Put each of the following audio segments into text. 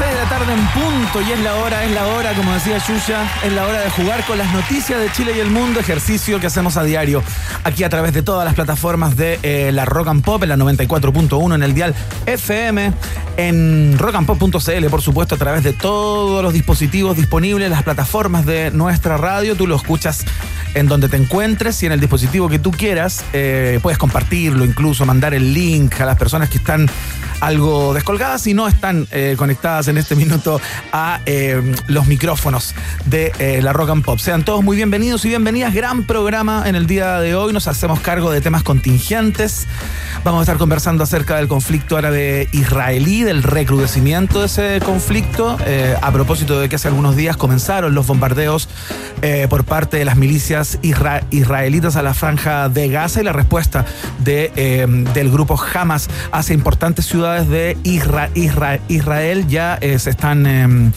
6 de la tarde en punto y es la hora, es la hora, como decía Yuya, es la hora de jugar con las noticias de Chile y el mundo, ejercicio que hacemos a diario aquí a través de todas las plataformas de eh, la Rock and Pop, en la 94.1 en el dial FM, en rockandpop.cl, por supuesto, a través de todos los dispositivos disponibles, las plataformas de nuestra radio, tú lo escuchas en donde te encuentres y en el dispositivo que tú quieras, eh, puedes compartirlo, incluso mandar el link a las personas que están algo descolgadas y no están eh, conectadas en este minuto a eh, los micrófonos de la Rock and Pop. Sean todos muy bienvenidos y bienvenidas. Gran programa en el día de hoy. Nos hacemos cargo de temas contingentes. Vamos a estar conversando acerca del conflicto árabe-israelí, del recrudecimiento de ese conflicto, a propósito de que hace algunos días comenzaron los bombardeos por parte de las milicias isra- israelitas a la franja de Gaza y la respuesta de, eh, del grupo Hamas hacia importantes ciudades de Isra- Isra- Israel ya eh, se están... eh,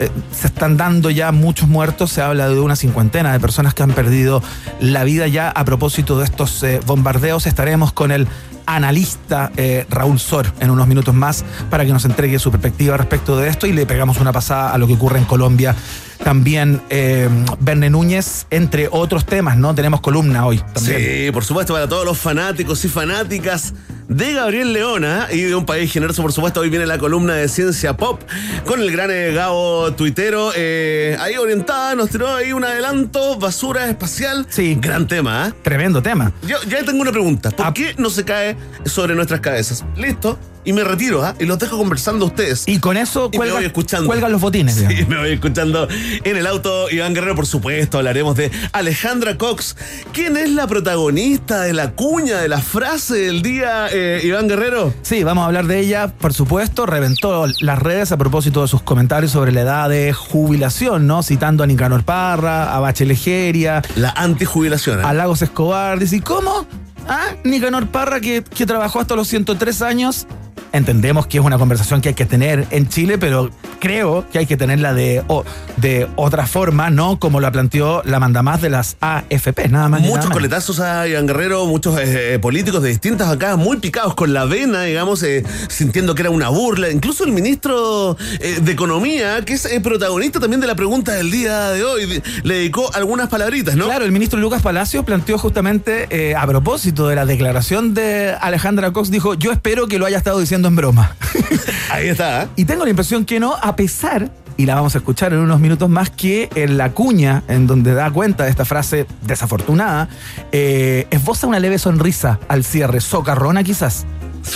eh, se están dando ya muchos muertos, se habla de una cincuentena de personas que han perdido la vida ya a propósito de estos eh, bombardeos. Estaremos con el analista Raúl Sor en unos minutos más para que nos entregue su perspectiva respecto de esto y le pegamos una pasada a lo que ocurre en Colombia. También eh, Verne Núñez, entre otros temas, ¿no? Tenemos columna hoy también. Sí, por supuesto, para todos los fanáticos y fanáticas de Gabriel Leona y de un país generoso, por supuesto, hoy viene la columna de Ciencia Pop con el gran eh, Gabo tuitero, eh, ahí orientada, nos tiró ahí un adelanto, basura espacial. Sí. Gran tema, ¿eh? Tremendo tema. Yo ya tengo una pregunta. ¿Por Ah. qué no se cae sobre nuestras cabezas? Listo. Y me retiro, ¿ah? Y los dejo conversando a ustedes. Y con eso Y cuelga- cuelgan los botines. Sí, digamos. me voy escuchando en el auto. Iván Guerrero, por supuesto, hablaremos de Alejandra Cox. ¿Quién es la protagonista de la cuña, de la frase del día, eh, Iván Guerrero? Sí, vamos a hablar de ella, por supuesto. Reventó las redes a propósito de sus comentarios sobre la edad de jubilación, ¿no? Citando a Nicanor Parra, a Bachelegeria, La antijubilación. ¿eh? a Lagos Escobar. Dice, ¿y cómo? ¿Ah? Nicanor Parra, que, que trabajó hasta los 103 años. Entendemos que es una conversación que hay que tener en Chile, pero creo que hay que tenerla de, o- de otra forma, ¿no? Como la planteó la mandamás de las AFP, nada más. Muchos nada coletazos a Iván Guerrero, muchos eh, políticos de distintas acá, muy picados con la vena, digamos, eh, sintiendo que era una burla. Incluso el ministro eh, de Economía, que es eh, protagonista también de la pregunta del día de hoy, le dedicó algunas palabritas, ¿no? Claro, el ministro Lucas Palacios planteó justamente eh, a propósito de la declaración de Alejandra Cox, dijo, yo espero que lo haya estado diciendo en broma. Ahí está. ¿eh? y tengo la impresión que no, a pesar, y la vamos a escuchar en unos minutos más, que en la cuña, en donde da cuenta de esta frase desafortunada, eh, esboza una leve sonrisa al cierre, socarrona quizás.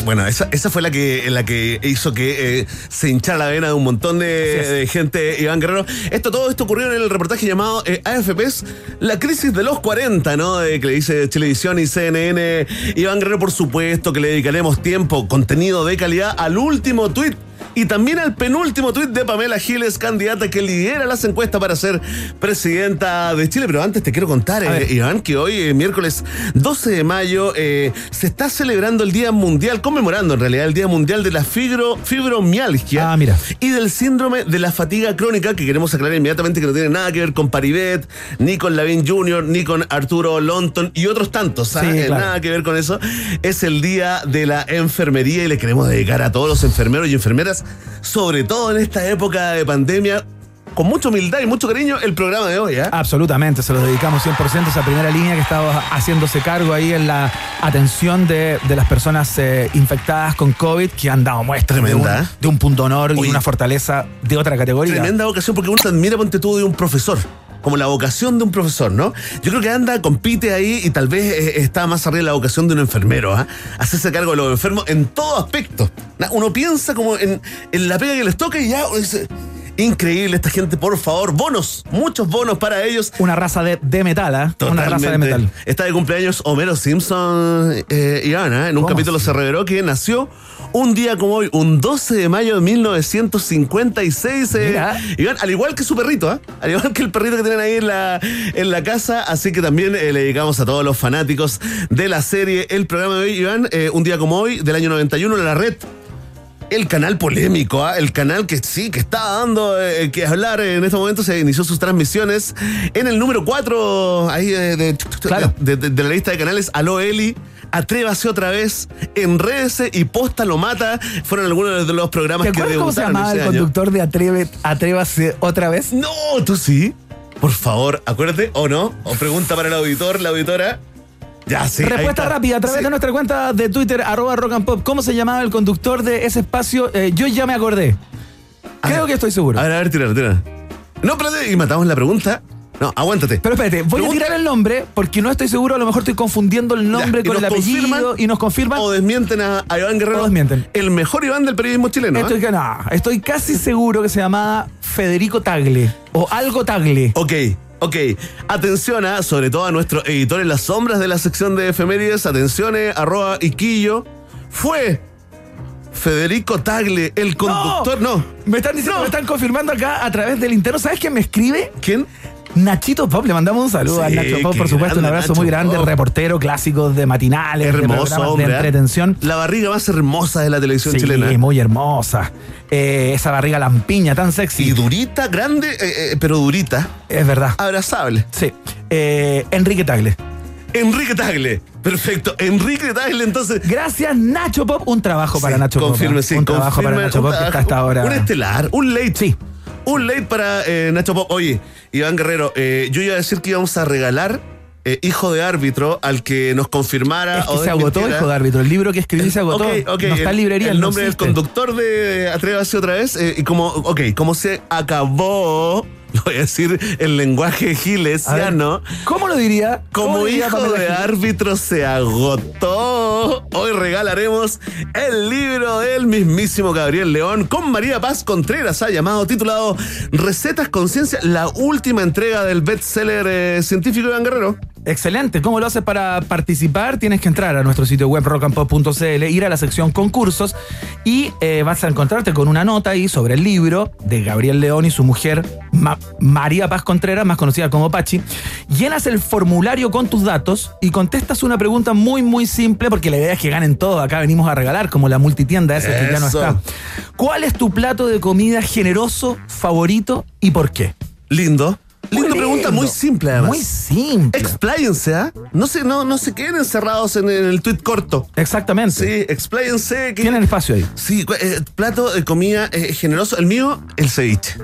Bueno, esa, esa fue la que, la que hizo que eh, se hinchara la vena de un montón de, gente, Iván Guerrero. Esto, todo esto ocurrió en el reportaje llamado eh, AFPs, la crisis de los 40, ¿no? De, que le dice Televisión y CNN. Iván Guerrero, por supuesto, que le dedicaremos tiempo, contenido de calidad al último tuit. Y también al penúltimo tuit de Pamela Giles, candidata que lidera las encuestas para ser presidenta de Chile. Pero antes te quiero contar, eh. Iván, que hoy, eh, miércoles 12 de mayo, eh, se está celebrando el Día Mundial, conmemorando en realidad el Día Mundial de la fibro, fibromialgia Ah, mira. y del síndrome de la fatiga crónica, que queremos aclarar inmediatamente que no tiene nada que ver con Paribet, ni con Lavín Jr., ni con Arturo Lonton y otros tantos. ¿ah? Sí, Eh, claro. Nada que ver con eso. Es el Día de la Enfermería y le queremos dedicar a todos los enfermeros y enfermeras, sobre todo en esta época de pandemia. Con mucha humildad y mucho cariño, el programa de hoy, ¿ah? Absolutamente, se lo dedicamos 100% a esa primera línea que estaba haciéndose cargo ahí en la atención de, de las personas eh, infectadas con COVID que han dado muestras de un, ¿eh? de un punto honor y Oye. una fortaleza de otra categoría. Tremenda ocasión porque uno se admira, ponte tú, de un profesor. Como la vocación de un profesor, ¿no? Yo creo que anda, compite ahí y tal vez eh, está más arriba de la vocación de un enfermero, ¿ah? Hacerse cargo de los enfermos en todo aspecto. Uno piensa como en, en la pega que les toca y ya dice, increíble esta gente, por favor, bonos, muchos bonos para ellos. Una raza de, de metal, ¿ah? Una raza de metal. Está de cumpleaños Homero Simpson, eh, Iván, ¿eh? en un ¿Cómo capítulo así? se reveló que nació un día como hoy, un 12 de mayo de 1956. eh. Iván, al igual que su perrito, ¿ah? al igual que el perrito que tienen ahí en la, en la casa. Así que también eh, le dedicamos a todos los fanáticos de la serie el programa de hoy, Iván, un día como hoy, del año 91, la red el canal polémico, ¿ah? el canal que sí, que está dando eh, que hablar en este momento, se inició sus transmisiones en el número 4 ahí eh, de, Claro. de- de- de la lista de canales. Aló Eli, Atrévase otra vez, Enrédese y Posta lo mata. Fueron algunos de los programas ¿Te que acuerdas cómo se debutaron llamaba el año. conductor de Atreve, Atrévase otra vez? No, tú sí. Por favor, acuérdate, o no, o pregunta para el auditor, la auditora. Ya, sí. Respuesta rápida a través Sí. de nuestra cuenta de Twitter, arroba rock and pop. ¿Cómo se llamaba el conductor de ese espacio? Eh, yo ya me acordé. A Creo ver. que estoy seguro. A ver, a ver, tira, tira. No, espérate, y matamos la pregunta. No, aguántate. Pero espérate, voy Pregunta- a tirar el nombre porque no estoy seguro, a lo mejor estoy confundiendo el nombre Ya, con el apellido y nos confirman. O desmienten a, a Iván Guerrero. O desmienten. El mejor Iván del periodismo chileno. ¿eh? Estoy, que- no, estoy casi seguro que se llamaba Federico Tagle o algo Tagle. Ok, ok. Atención a, sobre todo a nuestro editor en las sombras de la sección de efemérides. Atención, eh, arroba Iquillo. Fue Federico Tagle, el conductor. No. Me están diciendo, No. me están confirmando acá a través del interno. ¿Sabes quién me escribe? ¿Quién? Nachito Pop, le mandamos un saludo a Sí, Nacho Pop, por supuesto, un abrazo Nacho muy grande, Pop. reportero clásico de matinales, de Hermoso, programas hombre. de ¿eh? entretención. La barriga más hermosa de la televisión Sí, chilena. muy hermosa. Eh, esa barriga lampiña tan sexy. Y durita, grande, eh, eh, pero durita. es verdad. Abrazable. Sí. Enrique Tagle. Enrique Tagle. Perfecto. Enrique Tagle, entonces. Gracias, Nacho Pop. Un trabajo para Sí, Nacho Pop. confirme, sí, Un trabajo para Nacho Pop que está hasta ahora. Un estelar, un late. Sí. Un late para eh, Nacho Pop. Oye, Iván Guerrero, eh, yo iba a decir que íbamos a regalar eh, Hijo de Árbitro al que nos confirmara Es que o se agotó, hijo de árbitro. El libro que escribí se agotó. Ok, ok, No está en librería. El no nombre del conductor de Atrévase otra vez. y como, ok, como se acabó, voy a decir en lenguaje A ver, gilesiano. ¿Cómo lo diría? ¿Cómo Como diría hijo Pamela de Gil? árbitro se agotó. Hoy regalaremos el libro del mismísimo Gabriel León con María Paz Contreras, ha llamado titulado Recetas Conciencia, la última entrega del bestseller eh, científico Iván Guerrero. Excelente. ¿Cómo lo haces para participar? Tienes que entrar a nuestro sitio web rockandpop.cl, ir a la sección concursos y eh, vas a encontrarte con una nota ahí sobre el libro de Gabriel León y su mujer Ma- María Paz Contreras, más conocida como Pachi. Llenas el formulario con tus datos y contestas una pregunta muy, muy simple porque la idea es que ganen todo. Acá venimos a regalar como la multitienda esa que ya no está. ¿Cuál es tu plato de comida generoso, favorito y por qué? Lindo. Muy Lindo pregunta, muy simple además. Muy simple. Expláyense, ¿ah? No se, no, no se queden encerrados en, el tweet corto. Exactamente. Sí, expláyense. que- Tienen espacio ahí. Sí, eh, plato de comida eh, generoso. El mío, el ceviche.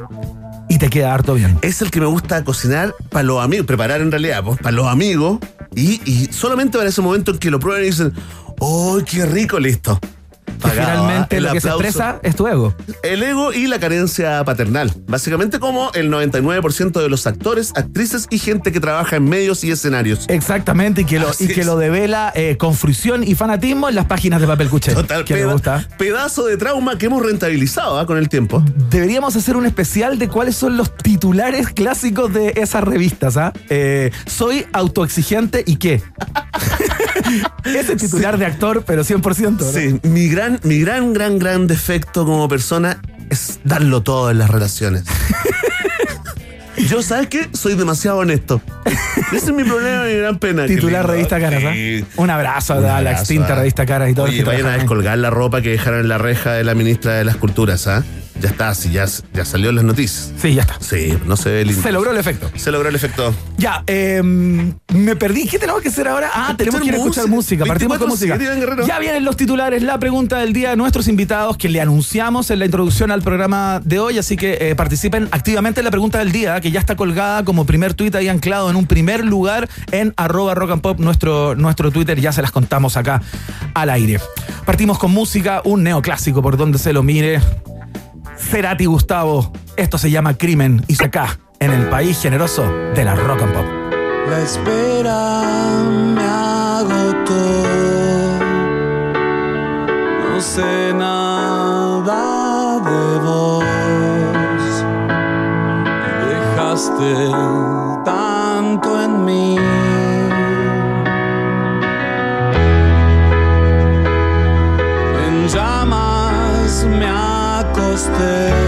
Y te queda harto bien. Es el que me gusta cocinar para los amigos, preparar en realidad, pues, para los amigos. Y, solamente para ese momento en que lo prueban y dicen, ¡oh, qué rico! Listo. Pagado, finalmente ¿ah? Lo que se expresa es tu ego. El ego y la carencia paternal. Básicamente como el 99% de los actores, actrices y gente que trabaja en medios y escenarios. Exactamente, y que lo, Así y que es. lo devela eh, con fruición y fanatismo en las páginas de papel cuché. Total, que me gusta. pedazo de trauma que hemos rentabilizado ¿ah? con el tiempo. Deberíamos hacer un especial de cuáles son los titulares clásicos de esas revistas. ¿ah? Eh, soy autoexigente y qué. Ese titular de actor, pero 100%. ¿no? Sí, mi gran, mi gran, gran, gran defecto como persona es darlo todo en las relaciones. Yo, ¿sabes qué? Soy demasiado honesto. Ese es mi problema, mi gran pena. Titular. Revista Caras. Sí. Un abrazo Un a la extinta ah. Revista Caras y todo. Oye, vayan a descolgar la ropa que dejaron en la reja de la ministra de las Culturas, ¿ah? Ya está, sí, ya, ya salió en las noticias. Sí, ya está. Sí, no se ve lindo. Se logró el efecto. Se logró el efecto. Ya, eh, me perdí. ¿Qué tenemos que hacer ahora? Ah, tenemos que ir a escuchar música. Partimos con 24/7, música. Ya vienen los titulares, la pregunta del día de nuestros invitados que le anunciamos en la introducción al programa de hoy. Así que eh, participen activamente en la pregunta del día, que ya está colgada como primer tuit ahí anclado en un primer lugar en arroba rock and pop, nuestro, nuestro Twitter. Ya se las contamos acá al aire. Partimos con música, un neoclásico por donde se lo mire. Cerati Gustavo. Esto se llama Crimen y se acá en el país generoso de la rock and pop. La espera me agotó. No sé nada de vos. Dejaste stay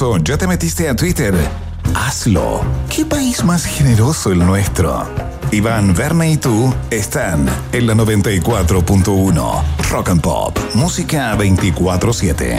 generoso, ¿ya te metiste a Twitter? Hazlo. ¿Qué país más generoso el nuestro? Iván, Verne y tú están en la 94.1 Rock and Pop, música 24/7.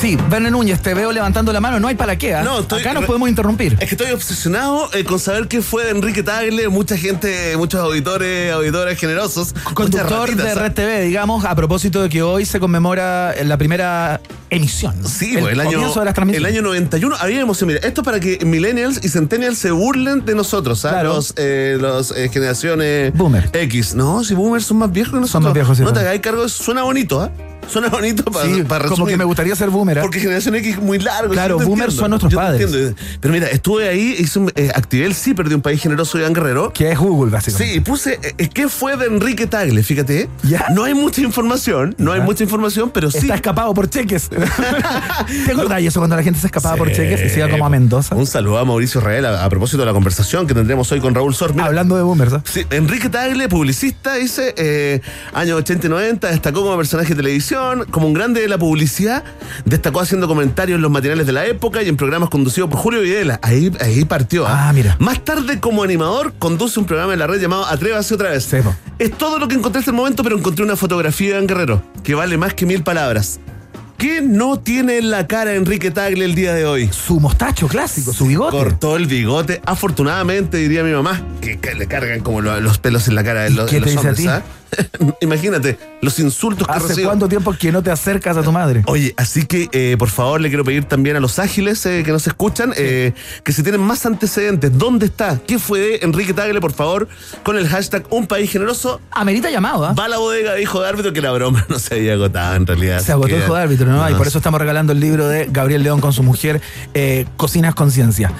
Sí, Verne Núñez, te veo levantando la mano, no hay para qué. ¿ah? No, estoy- Acá nos podemos interrumpir. Es que estoy obsesionado eh, con saber qué fue de Enrique Tagle, mucha gente, muchos auditores, auditores generosos. Conductor ratitas, de ¿ah? Red TV, digamos, a propósito de que hoy se conmemora la primera emisión. Sí, pues, el, año, de las el transmisiones. año 91 había emoción. Mira, esto es para que millennials y centennials se burlen de nosotros, ¿sabes? Claro. Los, eh, los eh, generaciones Boomer. X. No, si boomers son más viejos que nosotros. Son más viejos, sí, No te son. hagáis cargo, suena bonito, ¿ah? Suena bonito para, Sí, para como que me gustaría ser boomer. ¿ah? Porque generación X es muy largo. Claro, yo boomers entiendo, son nuestros yo padres. Pero mira, estuve ahí, hice un, eh, activé el CIPER de un país generoso Iván Guerrero. Que es Google, básicamente. Sí, y puse eh, qué fue de Enrique Tagle, fíjate. ¿Ya? No hay mucha información, no hay mucha información, pero sí. Está escapado por cheques. ¿Te acordás eso cuando la gente se escapaba por cheques y se iba como a Mendoza? Un saludo a Mauricio Israel a, a propósito de la conversación que tendremos hoy con Raúl Sor. Mira, Hablando de boomers, ¿ah? Sí, Enrique Tagle, publicista, dice, eh, años 80 y 90, destacó como personaje de televisión, televisión, como un grande de la publicidad, destacó haciendo comentarios en los matinales de la época y en programas conducidos por Julio Videla. Ahí, ahí partió. Ah, mira. Más tarde, como animador, conduce un programa en la red llamado Atrévase otra vez. Es todo lo que encontré hasta el momento, pero encontré una fotografía de Iván Guerrero que vale más que mil palabras. ¿Qué no tiene en la cara Enrique Tagle el día de hoy? Su mostacho clásico, su bigote. Cortó el bigote. Afortunadamente, diría mi mamá, que, que le cargan como lo- los pelos en la cara de ¿Y los, qué de te los dice a hombres. ti? Imagínate, los insultos que ¿Hace recibo. cuánto tiempo que no te acercas a tu madre? Oye, así que eh, por favor le quiero pedir también a los ágiles eh, que nos escuchan eh, que si tienen más antecedentes, ¿dónde está? ¿Qué fue de Enrique Tagle, por favor? Con el hashtag Un País Generoso. Amerita llamado, ¿ah? Va a la bodega de hijo de árbitro que la broma no se había agotado en realidad. Se agotó que- hijo de árbitro, ¿no? Y por eso estamos regalando el libro de Gabriel León con su mujer, Cocinas Conciencia.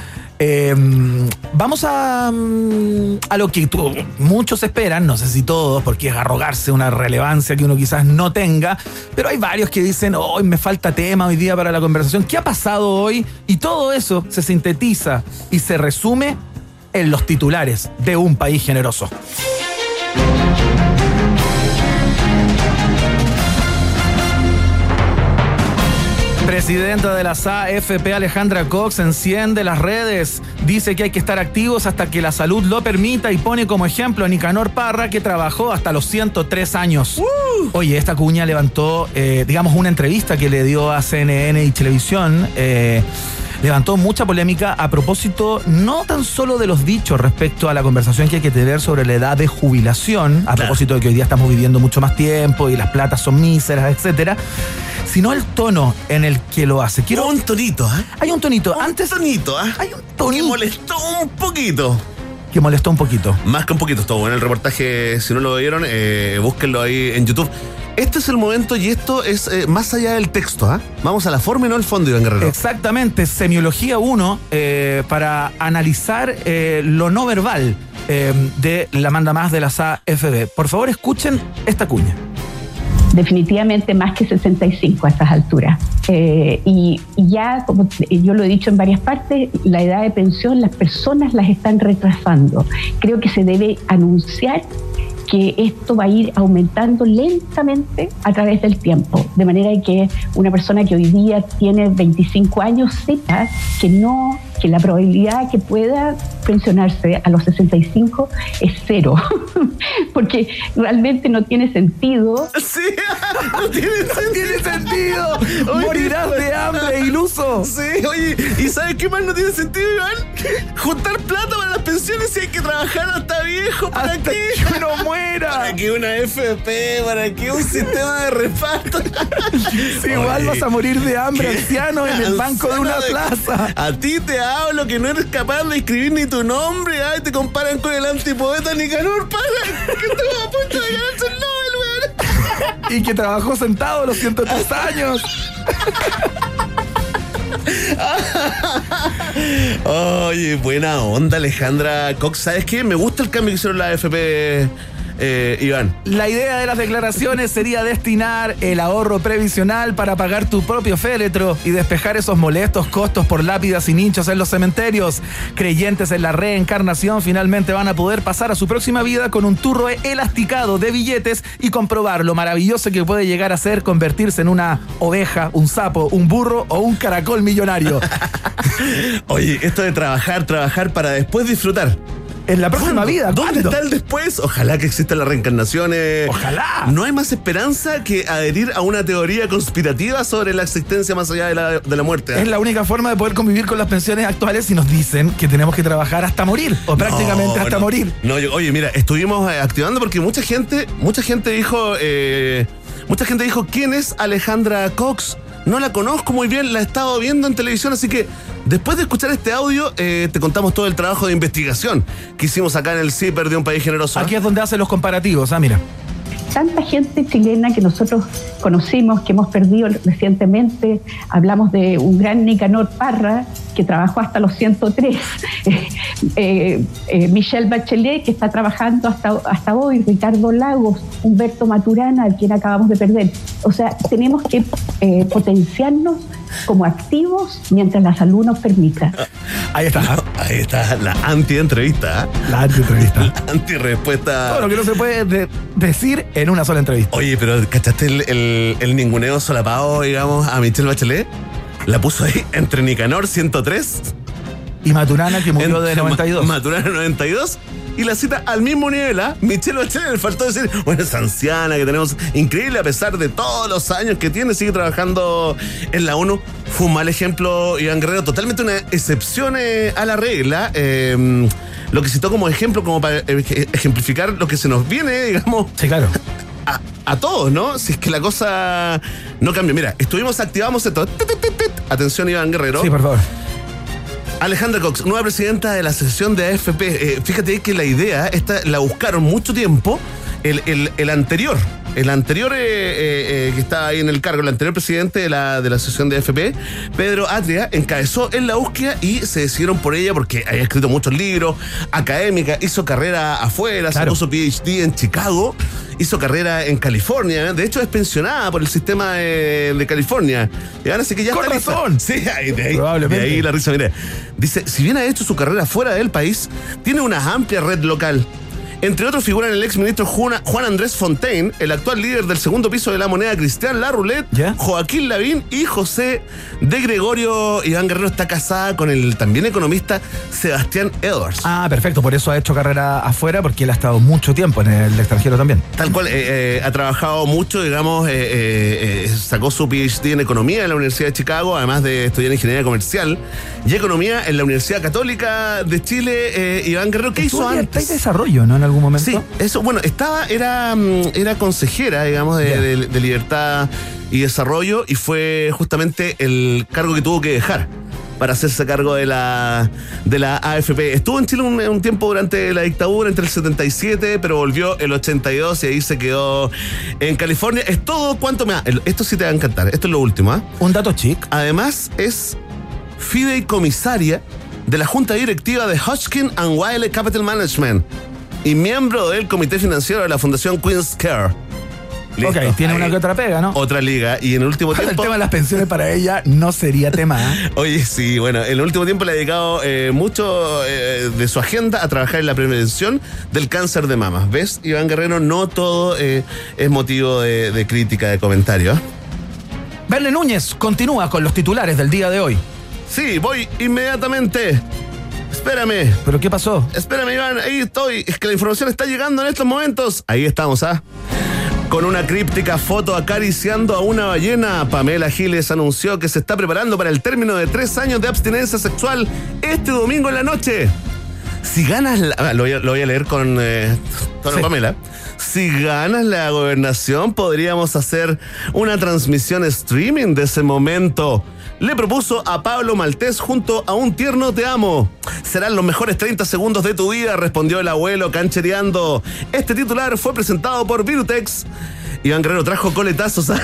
Eh, vamos a, mm, a lo que tú- muchos esperan, no sé si todos, porque es arrogarse una relevancia que uno quizás no tenga, pero hay varios que dicen, hoy me falta tema hoy día para la conversación. ¿Qué ha pasado hoy? Y todo eso se sintetiza y se resume en los titulares de un país generoso. Presidenta de la AFP Alejandra Cox enciende las redes, dice que hay que estar activos hasta que la salud lo permita y pone como ejemplo a Nicanor Parra que trabajó hasta los 103 años. Oye, esta cuña levantó, eh, digamos, una entrevista que le dio a CNN y Televisión. eh, levantó mucha polémica a propósito no tan solo de los dichos respecto a la conversación que hay que tener sobre la edad de jubilación, a propósito de que hoy día estamos viviendo mucho más tiempo y las platas son míseras, etcétera, sino el tono en el que lo hace. Quiero, Un tonito, ¿ah? hay un tonito, Antes antes tonito, ¿ah? hay un Que tonito molestó un poquito. Que molestó un poquito. Más que un poquito, estuvo bueno el reportaje. Si no lo vieron, eh, búsquenlo ahí en YouTube. Este es el momento y esto es eh, más allá del texto, ¿ah? Vamos a la forma y no al fondo, Iván Guerrero. Exactamente, semiología 1 eh, para analizar eh, lo no verbal eh, de la manda más de la AFB. Por favor, escuchen esta cuña. definitivamente más que 65 a estas alturas. Eh, y, y ya, como yo lo he dicho en varias partes, la edad de pensión las personas las están retrasando. Creo que se debe anunciar que esto va a ir aumentando lentamente a través del tiempo, de manera que una persona que hoy día tiene 25 años sepa que no que la probabilidad que pueda pensionarse a los 65 es cero, porque realmente no tiene sentido Sí, no tiene sentido. ¡Tiene sentido! Oye, ¡Morirás de hambre, iluso! Sí, oye, ¿y sabes qué más no tiene sentido, Iván? Juntar plata para las pensiones si hay que trabajar hasta viejo. ¿Para ¡Hasta qué? que uno muera! ¿Para qué una FP? ¿Para qué un sistema de reparto? Igual vas a morir de hambre, anciano, en el banco de una plaza. A ti te hablo que no eres capaz de escribir ni tu nombre. Ay, te comparan con el antipoeta Nicanor Parra, que estuvo a punto de ganarse el Nobel, weón. Y que trabajó sentado los 103 años. Oye, buena onda, Alejandra Cox. ¿Sabes qué? Me gusta el cambio que hicieron la AFP, eh, Iván. La idea de las declaraciones sería destinar el ahorro previsional para pagar tu propio féretro y despejar esos molestos costos por lápidas y nichos en los cementerios. Creyentes en la reencarnación finalmente van a poder pasar a su próxima vida con un turro elasticado de billetes y comprobar lo maravilloso que puede llegar a ser convertirse en una oveja, un sapo, un burro o un caracol millonario. Oye, esto de trabajar, trabajar para después disfrutar. En la próxima vida. ¿Dónde está el después? Ojalá que exista la reencarnación. eh. Ojalá. No hay más esperanza que adherir a una teoría conspirativa sobre la existencia más allá de la, de la muerte. Es la única forma de poder convivir con las pensiones actuales si nos dicen que tenemos que trabajar hasta morir o prácticamente No, hasta no. morir. No, yo- oye, mira, estuvimos eh, activando porque mucha gente, mucha gente dijo, eh, mucha gente dijo, ¿quién es Alejandra Cox? No la conozco muy bien, la he estado viendo en televisión, así que después de escuchar este audio, eh, te contamos todo el trabajo de investigación que hicimos acá en el CIPER de un país generoso. ¿eh? Aquí es donde hacen los comparativos. Ah, mira. tanta gente chilena que nosotros conocimos, que hemos perdido recientemente. Hablamos de un gran Nicanor Parra, que trabajó hasta los 103. Eh, eh, Michelle Bachelet, que está trabajando hasta, hasta hoy. Ricardo Lagos, Humberto Maturana, a quien acabamos de perder. O sea, tenemos que eh, potenciarnos como activos mientras la salud nos permita. Ahí está. Ahí está la anti-entrevista. La entrevista. La anti-respuesta. Todo lo que no se puede de- decir en una sola entrevista. Oye, pero ¿cachaste el, el, el ninguneo solapado, digamos, a Michelle Bachelet? La puso ahí entre Nicanor 103. Y Maturana, que murió de entre 92. Ma- Maturana 92. Y la cita al mismo nivel, ¿ah? Michelle Bachelet le faltó decir, bueno, es anciana, que tenemos increíble a pesar de todos los años que tiene, sigue trabajando en la ONU. Fue un mal ejemplo, Iván Guerrero, totalmente una excepción eh, a la regla. Eh, lo que citó como ejemplo, como para eh, ejemplificar lo que se nos viene, digamos, Sí, claro. A, a todos, ¿no? Si es que la cosa no cambia. Mira, estuvimos, activamos esto. Atención, Iván Guerrero. Sí, por favor. Alejandra Cox, nueva presidenta de la Asociación de AFP. Eh, fíjate que la idea, esta la buscaron mucho tiempo. El, el- el anterior, el anterior eh, eh, eh, que estaba ahí en el cargo, el anterior presidente de la, de la Asociación de AFP, Pedro Atria, encabezó en la búsqueda y se decidieron por ella porque había escrito muchos libros, académica, hizo carrera afuera, Claro. se puso PhD en Chicago, hizo carrera en California. De hecho, es pensionada por el sistema de, de California. Y ahora sí que ya Con está lista. razón. Sí, ahí, de ahí, Probablemente. de ahí la risa, mire. Dice, si bien ha hecho su carrera fuera del país, tiene una amplia red local. Entre otros figuran el ex ministro Juan, Andrés Fontaine, el actual líder del segundo piso de la moneda Cristian Larroulet, ¿Ya? Joaquín Lavín y José de Gregorio. Iván Guerrero está casada con el también economista Sebastián Edwards. Ah, perfecto. Por eso ha hecho carrera afuera, porque él ha estado mucho tiempo en el extranjero también. Tal cual, eh, eh, ha trabajado mucho, digamos, eh, sacó su PhD en Economía en la Universidad de Chicago, además de estudiar Ingeniería Comercial y Economía en la Universidad Católica de Chile. Iván Guerrero, ¿qué hizo antes? Está en desarrollo, ¿no? En algún momento. Sí, eso, bueno, estaba, era, mm, era consejera, digamos, de, Ya. de- de libertad y desarrollo y fue justamente el cargo que tuvo que dejar para hacerse cargo de la, de la AFP. Estuvo en Chile un, un tiempo durante la dictadura, entre el 77, pero volvió el 82 y ahí se quedó en California. Es todo cuanto me... el- Esto sí te va a encantar, esto es lo último, ¿ah? Un dato chic. Además, es fideicomisaria de la junta directiva de Hodgkin and Wiley Capital Management y miembro del comité financiero de la Fundación Queen's Care. Listo. Ok, tiene una que otra pega, ¿no? Otra liga. Y en el último el tema de las pensiones para ella no sería tema. ¿eh? Oye, sí, bueno, en el último tiempo le ha dedicado eh, mucho eh, de su agenda a trabajar en la prevención del cáncer de mama. ¿Ves, Iván Guerrero? No todo es motivo de, de crítica, de comentario. Verne Núñez continúa con los titulares del día de hoy. Sí, voy inmediatamente. Espérame. ¿Pero qué pasó? Espérame, Iván, ahí estoy. Es que la información está llegando en estos momentos. Ahí estamos, ¿ah? Con una críptica foto acariciando a una ballena, Pamela Giles anunció que se está preparando para el término de tres años de abstinencia sexual este domingo en la noche. Si ganas la. ah, Lo voy a, lo voy a leer con eh, Sí. Pamela. Si ganas la gobernación, podríamos hacer una transmisión streaming de ese momento. Le propuso a Pablo Maltés junto a un tierno te amo. Serán los mejores 30 segundos de tu vida, respondió el abuelo canchereando. Este titular fue presentado por Virutex. Iván Guerrero trajo coletazos a.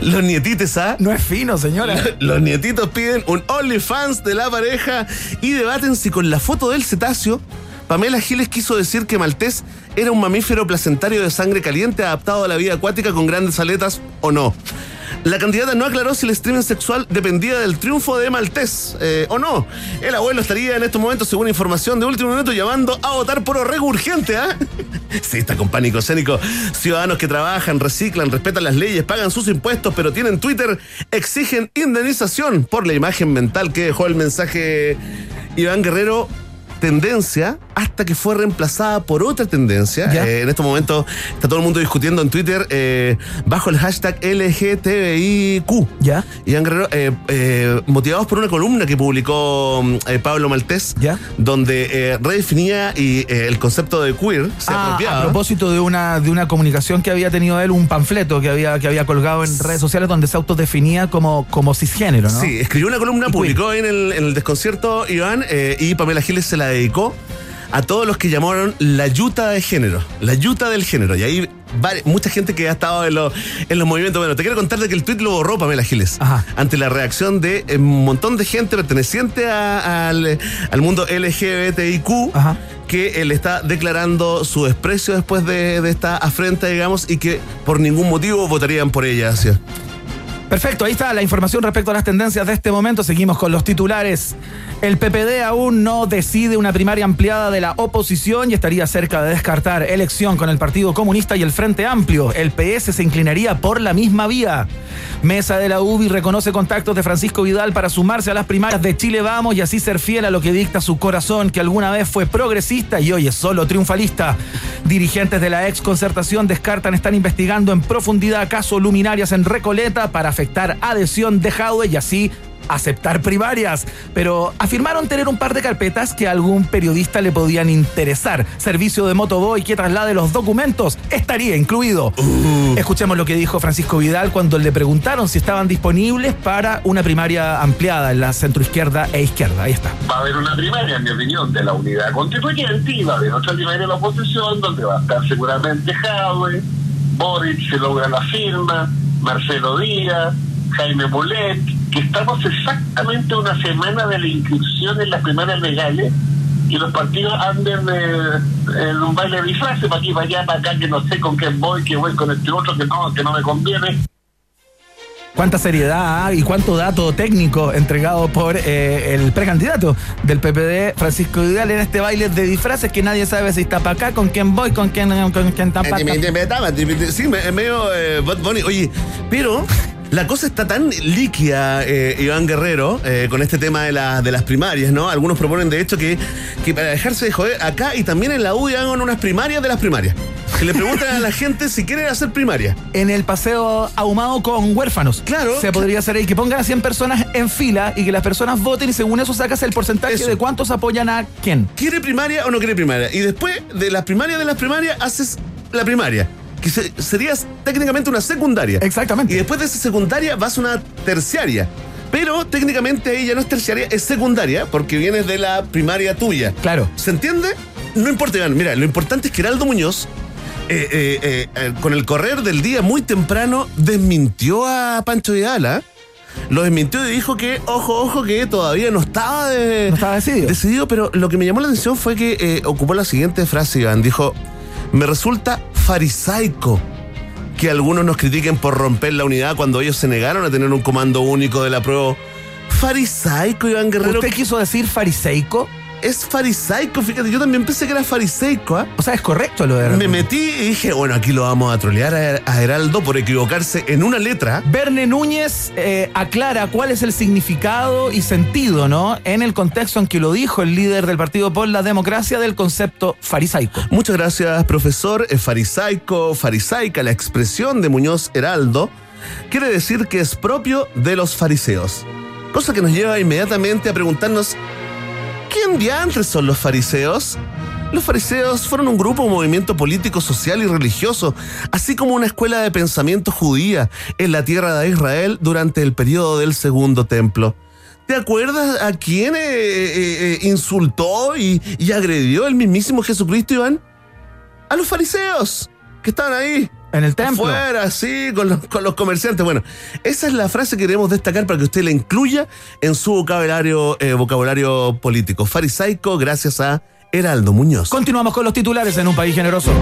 Los nietites, ¿ah? No es fino, señora. Los nietitos piden un OnlyFans de la pareja y debaten si con la foto del cetáceo, Pamela Giles quiso decir que Maltés era un mamífero placentario de sangre caliente adaptado a la vida acuática con grandes aletas o no. La candidata no aclaró si el streaming sexual dependía del triunfo de Maltés eh, o no. El abuelo estaría en estos momentos, según información de último minuto, llamando a votar por Orrego urgente, ¿ah? Sí, está con pánico escénico. Ciudadanos que trabajan, reciclan, respetan las leyes, pagan sus impuestos, pero tienen Twitter, exigen indemnización por la imagen mental que dejó el mensaje Iván Guerrero. Tendencia hasta que fue reemplazada por otra tendencia. Eh, en estos momentos está todo el mundo discutiendo en Twitter eh, bajo el hashtag LGTBIQ. ¿Ya? Iván Guerrero, eh, eh, motivados por una columna que publicó mm, Pablo Maltés, ¿Ya? donde redefinía y, el concepto de queer, se Ah, apropiaba. a propósito de una, de una comunicación que había tenido él, un panfleto que había, que había colgado en redes sociales donde se autodefinía como, como cisgénero, ¿no? Sí, escribió una columna, Y publicó en el, en el desconcierto Iván y Pamela Giles se la dedicó a todos los que llamaron la yuta de género, la yuta del género. Y ahí mucha gente que ha estado en, los- en los movimientos. Bueno, te quiero contar de que el tweet lo borró Pamela Giles Ajá. ante la reacción de eh, un montón de gente perteneciente a- al, al mundo LGBTIQ. Ajá. que él está declarando su desprecio después de, de esta afrenta, digamos, y que por ningún motivo votarían por ella. así. Perfecto, ahí está la información respecto a las tendencias de este momento. Seguimos con los titulares. El PPD aún no decide una primaria ampliada de la oposición y estaría cerca de descartar elección con el Partido Comunista y el Frente Amplio. El PS se inclinaría por la misma vía. Mesa de la UBI reconoce contactos de Francisco Vidal para sumarse a las primarias de Chile Vamos y así ser fiel a lo que dicta su corazón, que alguna vez fue progresista y hoy es solo triunfalista. Dirigentes de la ex concertación descartan están investigando en profundidad casos luminarias en Recoleta para afectar adhesión de Jadwe y así aceptar primarias, pero afirmaron tener un par de carpetas que a algún periodista le podían interesar. Servicio de motoboy que traslade los documentos estaría incluido. Escuchemos lo que dijo Francisco Vidal cuando le preguntaron si estaban disponibles para una primaria ampliada en la centroizquierda e izquierda. Ahí está. Va a haber una primaria, en mi opinión, de la unidad constituyente y va a haber otra primaria de la oposición donde va a estar seguramente Jadwe, Boric se logra la firma, Marcelo Díaz, Jaime Mulet, que estamos exactamente una semana de la inscripción en las primarias legales y los partidos anden eh, en un baile de disfraces para aquí, para allá, para acá, que no sé con quién voy, que voy con este otro, que no, que no me conviene. Cuánta seriedad ¿ah? y cuánto dato técnico entregado por eh, el precandidato del PPD, Francisco Vidal, en este baile de disfraces que nadie sabe si está para acá, con quién voy, con quién, con quién está para acá. Sí, me- medio eh. Oye, pero la cosa está tan líquida, eh, Iván Guerrero, eh, con este tema de, la- de las primarias, ¿no? Algunos proponen, de hecho, que, que para dejarse de joder, acá y también en la UDI hagan unas primarias de las primarias. Que le pregunten a la gente si quieren hacer primaria. En el paseo ahumado con huérfanos. Claro. Se podría hacer ahí que pongan a 100 personas en fila y que las personas voten y según eso sacas el porcentaje Eso. de cuántos apoyan a quién. ¿Quiere primaria o no quiere primaria? Y después de las primarias de las primarias haces la primaria. Que se- sería técnicamente una secundaria. Exactamente. Y después de esa secundaria vas a una terciaria. Pero técnicamente ya no es terciaria, es secundaria, porque vienes de la primaria tuya. Claro. ¿Se entiende? No importa, Iván. Mira, lo importante es que Heraldo Muñoz, eh, eh, eh, con el correr del día muy temprano, desmintió a Pancho Vidal, ¿ah? Lo desmintió y dijo que, ojo, ojo, que todavía no estaba, de- No estaba decidido. decidido, pero lo que me llamó la atención fue que ocupó la siguiente frase, Iván. Dijo, me resulta farisaico que algunos nos critiquen por romper la unidad cuando ellos se negaron a tener un comando único de la prueba. Farisaico, Iván Guerrero. ¿Usted quiso decir fariseico? Es farisaico, fíjate, yo también pensé que era farisaico, ¿ah? O sea, es correcto lo de Me metí y dije, bueno, aquí lo vamos a trolear a, a Heraldo por equivocarse en una letra. Verne Núñez eh, aclara cuál es el significado y sentido, ¿no? En el contexto en que lo dijo el líder del Partido por la Democracia del concepto farisaico. Muchas gracias, profesor. Es farisaico, farisaica, la expresión de Muñoz Heraldo, quiere decir que es propio de los fariseos. Cosa que nos lleva inmediatamente a preguntarnos, ¿quién diantres son los fariseos? Los fariseos fueron un grupo, un movimiento político, social y religioso, así como una escuela de pensamiento judía en la tierra de Israel durante el periodo del Segundo Templo. ¿Te acuerdas a quién eh, eh, eh, insultó y, y agredió el mismísimo Jesucristo, Iván? A los fariseos que estaban ahí. En el templo. Fuera, sí, con los, con los comerciantes. Bueno, esa es la frase que queremos destacar para que usted la incluya en su vocabulario, eh, vocabulario político. Farisaico, gracias a Heraldo Muñoz. Continuamos con los titulares en un país generoso.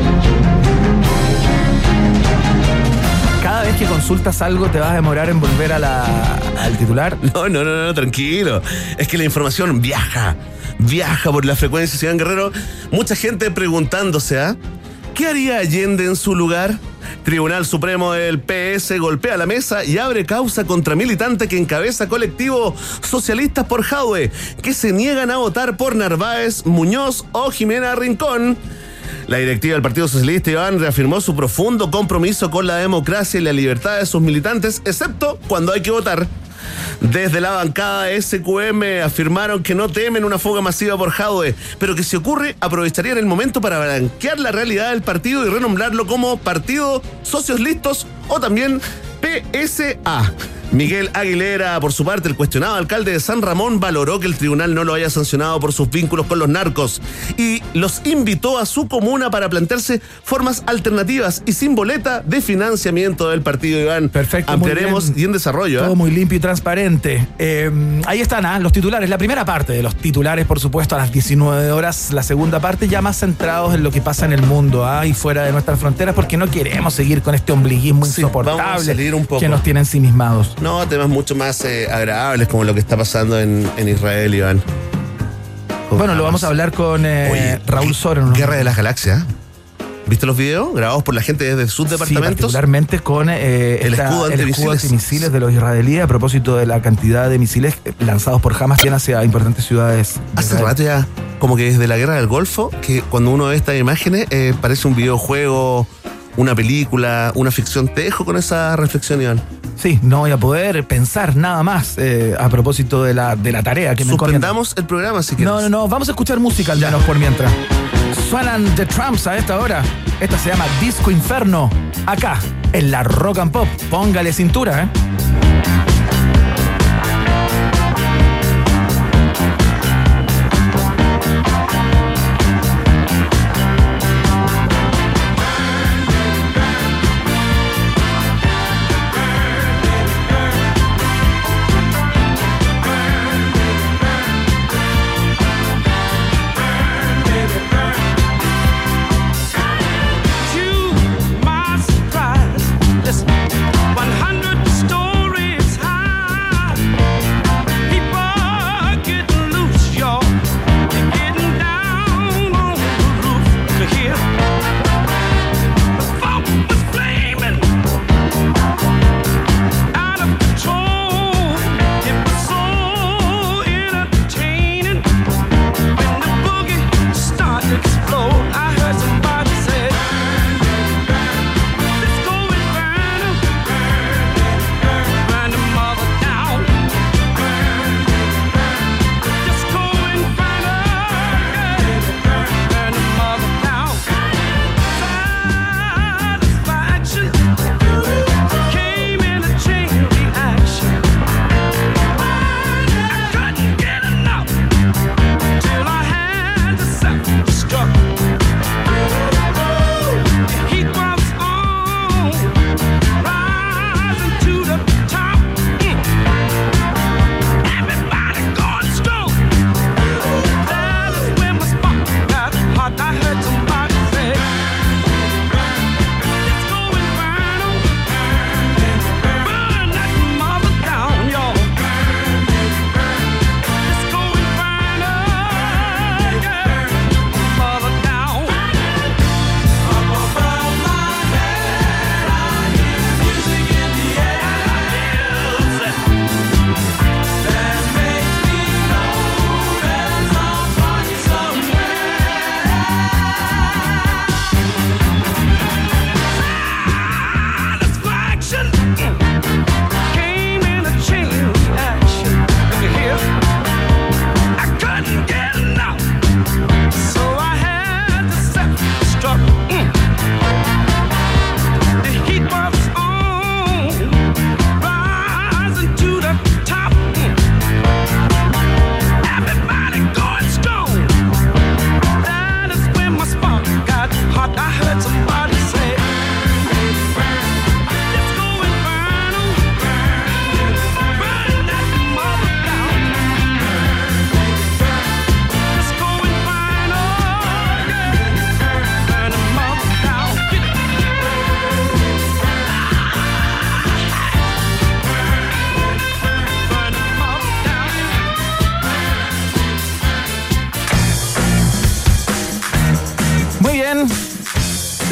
Cada vez que consultas algo te vas a demorar en volver a la- al titular. No, no, no, no, tranquilo. Es que la información viaja, viaja por la frecuencia, Ciudad Guerrero. Mucha gente preguntándose, ¿ah? ¿Qué haría Allende en su lugar? Tribunal Supremo del PS golpea la mesa y abre causa contra militante que encabeza colectivo Socialistas por Jadwe, que se niegan a votar por Narváez, Muñoz o Jimena Rincón. La directiva del Partido Socialista Iván reafirmó su profundo compromiso con la democracia y la libertad de sus militantes, excepto cuando hay que votar. Desde la bancada SQM afirmaron que no temen una fuga masiva por Jadwe, pero que si ocurre aprovecharían el momento para blanquear la realidad del partido y renombrarlo como Partido Socios Listos o también PSA. Miguel Aguilera, por su parte, el cuestionado alcalde de San Ramón valoró que el tribunal no lo haya sancionado por sus vínculos con los narcos y los invitó a su comuna para plantearse formas alternativas y sin boleta de financiamiento del partido Iván. Perfecto, Ampliaremos y en desarrollo. ¿eh? Todo muy limpio y transparente. Eh, ahí están ah, los titulares. La primera parte de los titulares, por supuesto, a las 19 horas. La segunda parte ya más centrados en lo que pasa en el mundo ah, y fuera de nuestras fronteras, porque no queremos seguir con este ombliguismo Sí, vamos a insoportable salir un poco. que nos tiene ensimismados. No, temas mucho más eh, agradables como lo que está pasando en, en Israel, Iván. Bueno, lo vamos a hablar con eh, Oye, Raúl Soren. Guerra de las Galaxias. ¿Viste los videos grabados por la gente desde sus Sí, departamentos? particularmente con eh, El esta- escudo el escudo antimisiles de los israelíes a propósito de la cantidad de misiles lanzados por Hamas bien hacia importantes ciudades. de Hace rato ya, como que desde la guerra del Golfo, que cuando uno ve estas imágenes eh, parece un videojuego, una película, una ficción. Te dejo con esa reflexión, Iván. Sí, no voy a poder pensar nada más eh, a propósito de la, de la tarea que me encomienda. Suspendamos el programa si quieres. No, no, no, vamos a escuchar música al menos por mientras. Suenan The Trumps a esta hora. Esta se llama Disco Inferno. Acá, en la Rock and Pop. Póngale cintura, ¿eh?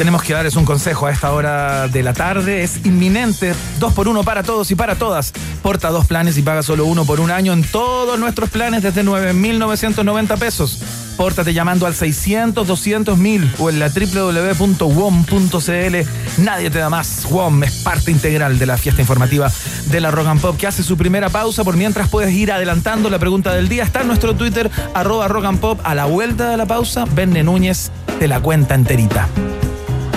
Tenemos que darles un consejo a esta hora de la tarde. Es inminente. Dos por uno para todos y para todas. Porta dos planes y paga solo uno por un año en todos nuestros planes desde 9,990 pesos. Pórtate llamando al 600 200 mil o en la www.wom.cl. Nadie te da más. WOM es parte integral de la fiesta informativa de la Rock and Pop que hace su primera pausa. Por mientras puedes ir adelantando la pregunta del día. Está en nuestro Twitter, arroba Rock Pop. A la vuelta de la pausa, Benne Núñez te la cuenta enterita.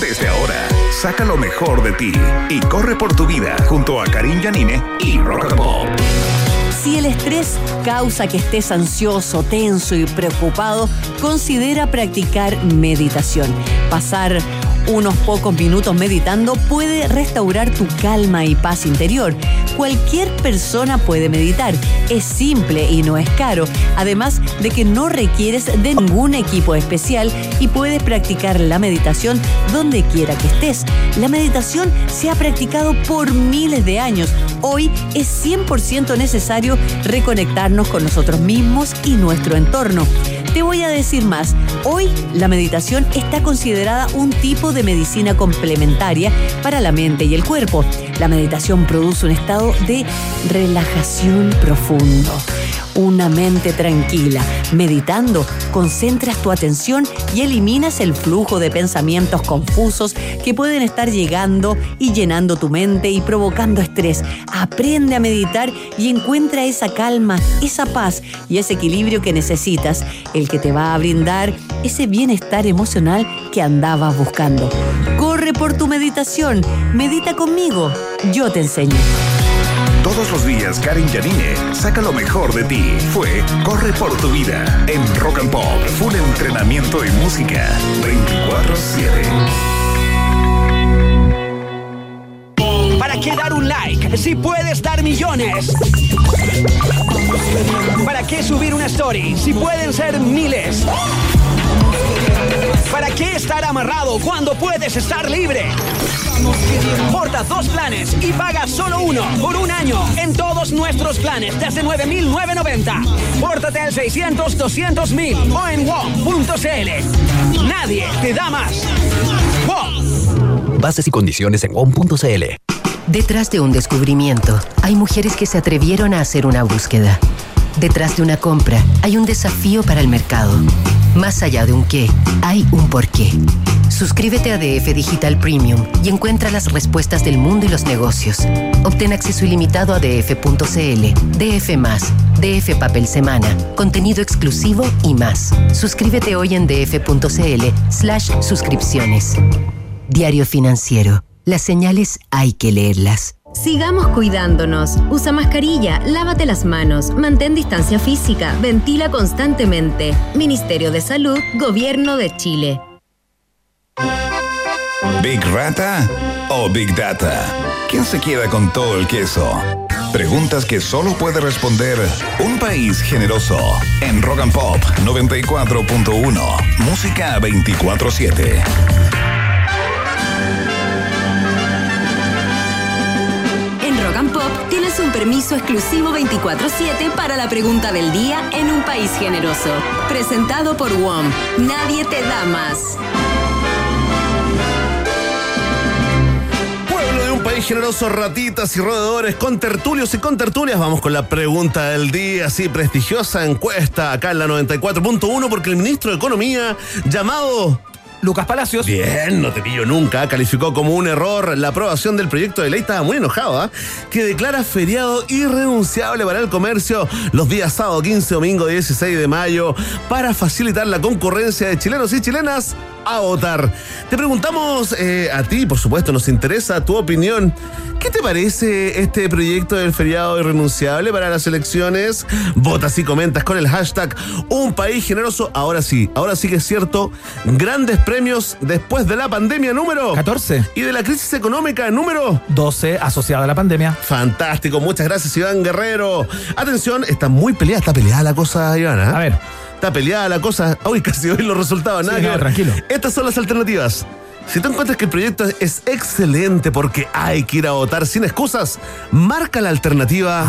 Desde ahora, saca lo mejor de ti y corre por tu vida junto a Karim Yanine y Rock and Pop. Si el estrés causa que estés ansioso, tenso y preocupado, considera practicar meditación. Pasar unos pocos minutos meditando puede restaurar tu calma y paz interior. Cualquier persona puede meditar. Es simple y no es caro. Además de que no requieres de ningún equipo especial y puedes practicar la meditación donde quiera que estés. La meditación se ha practicado por miles de años. Hoy es 100% necesario reconectarnos con nosotros mismos y nuestro entorno. Te voy a decir más. Hoy la meditación está considerada un tipo de medicina complementaria para la mente y el cuerpo. La meditación produce un estado de relajación profundo. Una mente tranquila. Meditando, concentras tu atención y eliminas el flujo de pensamientos confusos que pueden estar llegando y llenando tu mente y provocando estrés. Aprende a meditar y encuentra esa calma, esa paz y ese equilibrio que necesitas, el que te va a brindar ese bienestar emocional que andabas buscando. Corre por tu meditación, medita conmigo, yo te enseño. Todos los días, Karim Yanine saca lo mejor de ti. Fue Corre por tu vida en Rock and Pop. Full entrenamiento y música 24-7. ¿Para qué dar un like si puedes dar millones? ¿Para qué subir una story si pueden ser miles? ¿Para qué estar amarrado cuando puedes estar libre? Porta dos planes y paga solo uno por un año en todos nuestros planes desde 9.990. Pórtate al 600-200.000 o en WOM.cl. Nadie te da más. WOM. Bases y condiciones en WOM.cl. Detrás de un descubrimiento, hay mujeres que se atrevieron a hacer una búsqueda. Detrás de una compra, hay un desafío para el mercado. Más allá de un qué, hay un por qué. Suscríbete a DF Digital Premium y encuentra las respuestas del mundo y los negocios. Obtén acceso ilimitado a df.cl, DF DF Papel Semana, contenido exclusivo y más. Suscríbete hoy en df.cl slash suscripciones. Diario Financiero. Las señales hay que leerlas. Sigamos cuidándonos. Usa mascarilla, lávate las manos, mantén distancia física, ventila constantemente. Ministerio de Salud, Gobierno de Chile. ¿Big Rata o Big Data? ¿Quién se queda con todo el queso? Preguntas que solo puede responder un país generoso. En Rock and Pop 94.1. Música 24-7. Permiso exclusivo 24-7 para la pregunta del día en un país generoso. Presentado por WOM. Nadie te da más. Pueblo de un país generoso, ratitas y roedores, con tertulios y con tertulias. Vamos con la pregunta del día, así prestigiosa encuesta acá en la 94.1, porque el ministro de Economía, llamado Lucas Palacios. Bien, no te pillo nunca. Calificó como un error la aprobación del proyecto de ley. Estaba muy enojado, ¿ah? Que declara feriado irrenunciable para el comercio los días sábado 15, domingo 16 de mayo para facilitar la concurrencia de chilenos y chilenas a votar. Te preguntamos eh, a ti, por supuesto, nos interesa tu opinión. ¿Qué te parece este proyecto del feriado irrenunciable para las elecciones? Votas y comentas con el hashtag Un País Generoso. Ahora sí, ahora sí que es cierto. Grandes premios después de la pandemia número 14. y de la crisis económica número 12 asociada a la pandemia. Fantástico, muchas gracias Iván Guerrero. Atención, está muy peleada, está peleada la cosa, Iván. ¿ah? A ver. Está peleada la cosa. Uy, casi hoy los resultados, nada Sí, que no, tranquilo. Estas son las alternativas. Si tú encuentras que el proyecto es excelente porque hay que ir a votar sin excusas, marca la alternativa.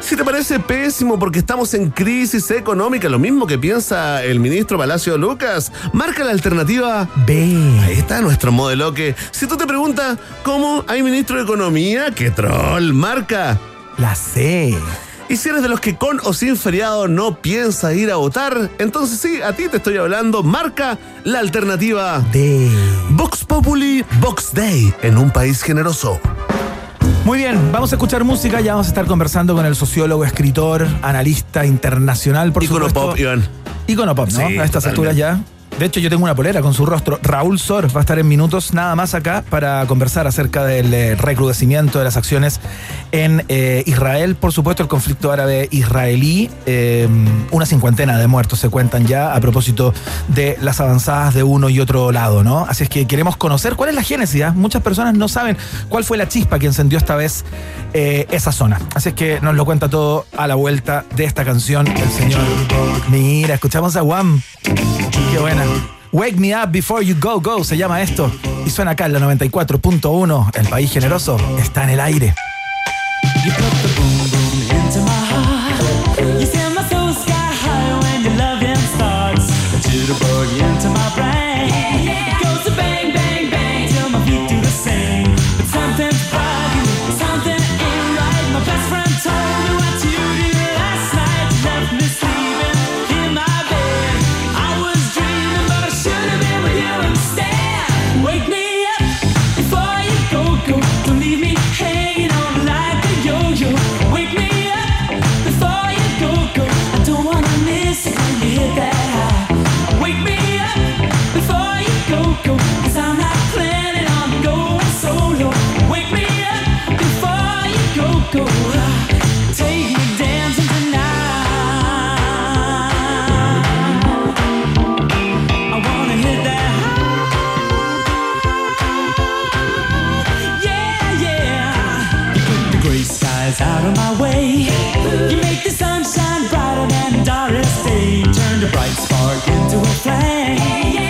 Si te parece pésimo porque estamos en crisis económica, lo mismo que piensa el ministro Palacio Lucas, marca la alternativa B. Ahí está nuestro modelo que, si tú te preguntas cómo hay ministro de Economía, qué troll, marca. La C. Y si eres de los que con o sin feriado no piensa ir a votar, entonces sí, a ti te estoy hablando, marca la alternativa D. Vox Populi, Vox Day, en un país generoso. Muy bien, vamos a escuchar música. Ya vamos a estar conversando con el sociólogo, escritor, analista internacional, por Icono supuesto. pop, Iván. Icono pop, ¿no? Sí, a estas totalmente. alturas ya. De hecho, yo tengo una polera con su rostro. Raúl Sor va a estar en minutos nada más acá para conversar acerca del eh, recrudecimiento de las acciones en eh, Israel. Por supuesto, el conflicto árabe-israelí. eh, una cincuentena de muertos se cuentan ya a propósito de las avanzadas de uno y otro lado, ¿no? Así es que queremos conocer cuál es la génesis. ¿ah? Muchas personas no saben cuál fue la chispa que encendió esta vez esa zona. Así es que nos lo cuenta todo a la vuelta de esta canción el señor. Mira, escuchamos a Wham. Qué buena. Wake Me Up Before You Go Go se llama esto. Y suena acá en la 94.1. El país generoso está en el aire. Doris Day. Turn the bright spark into a flame.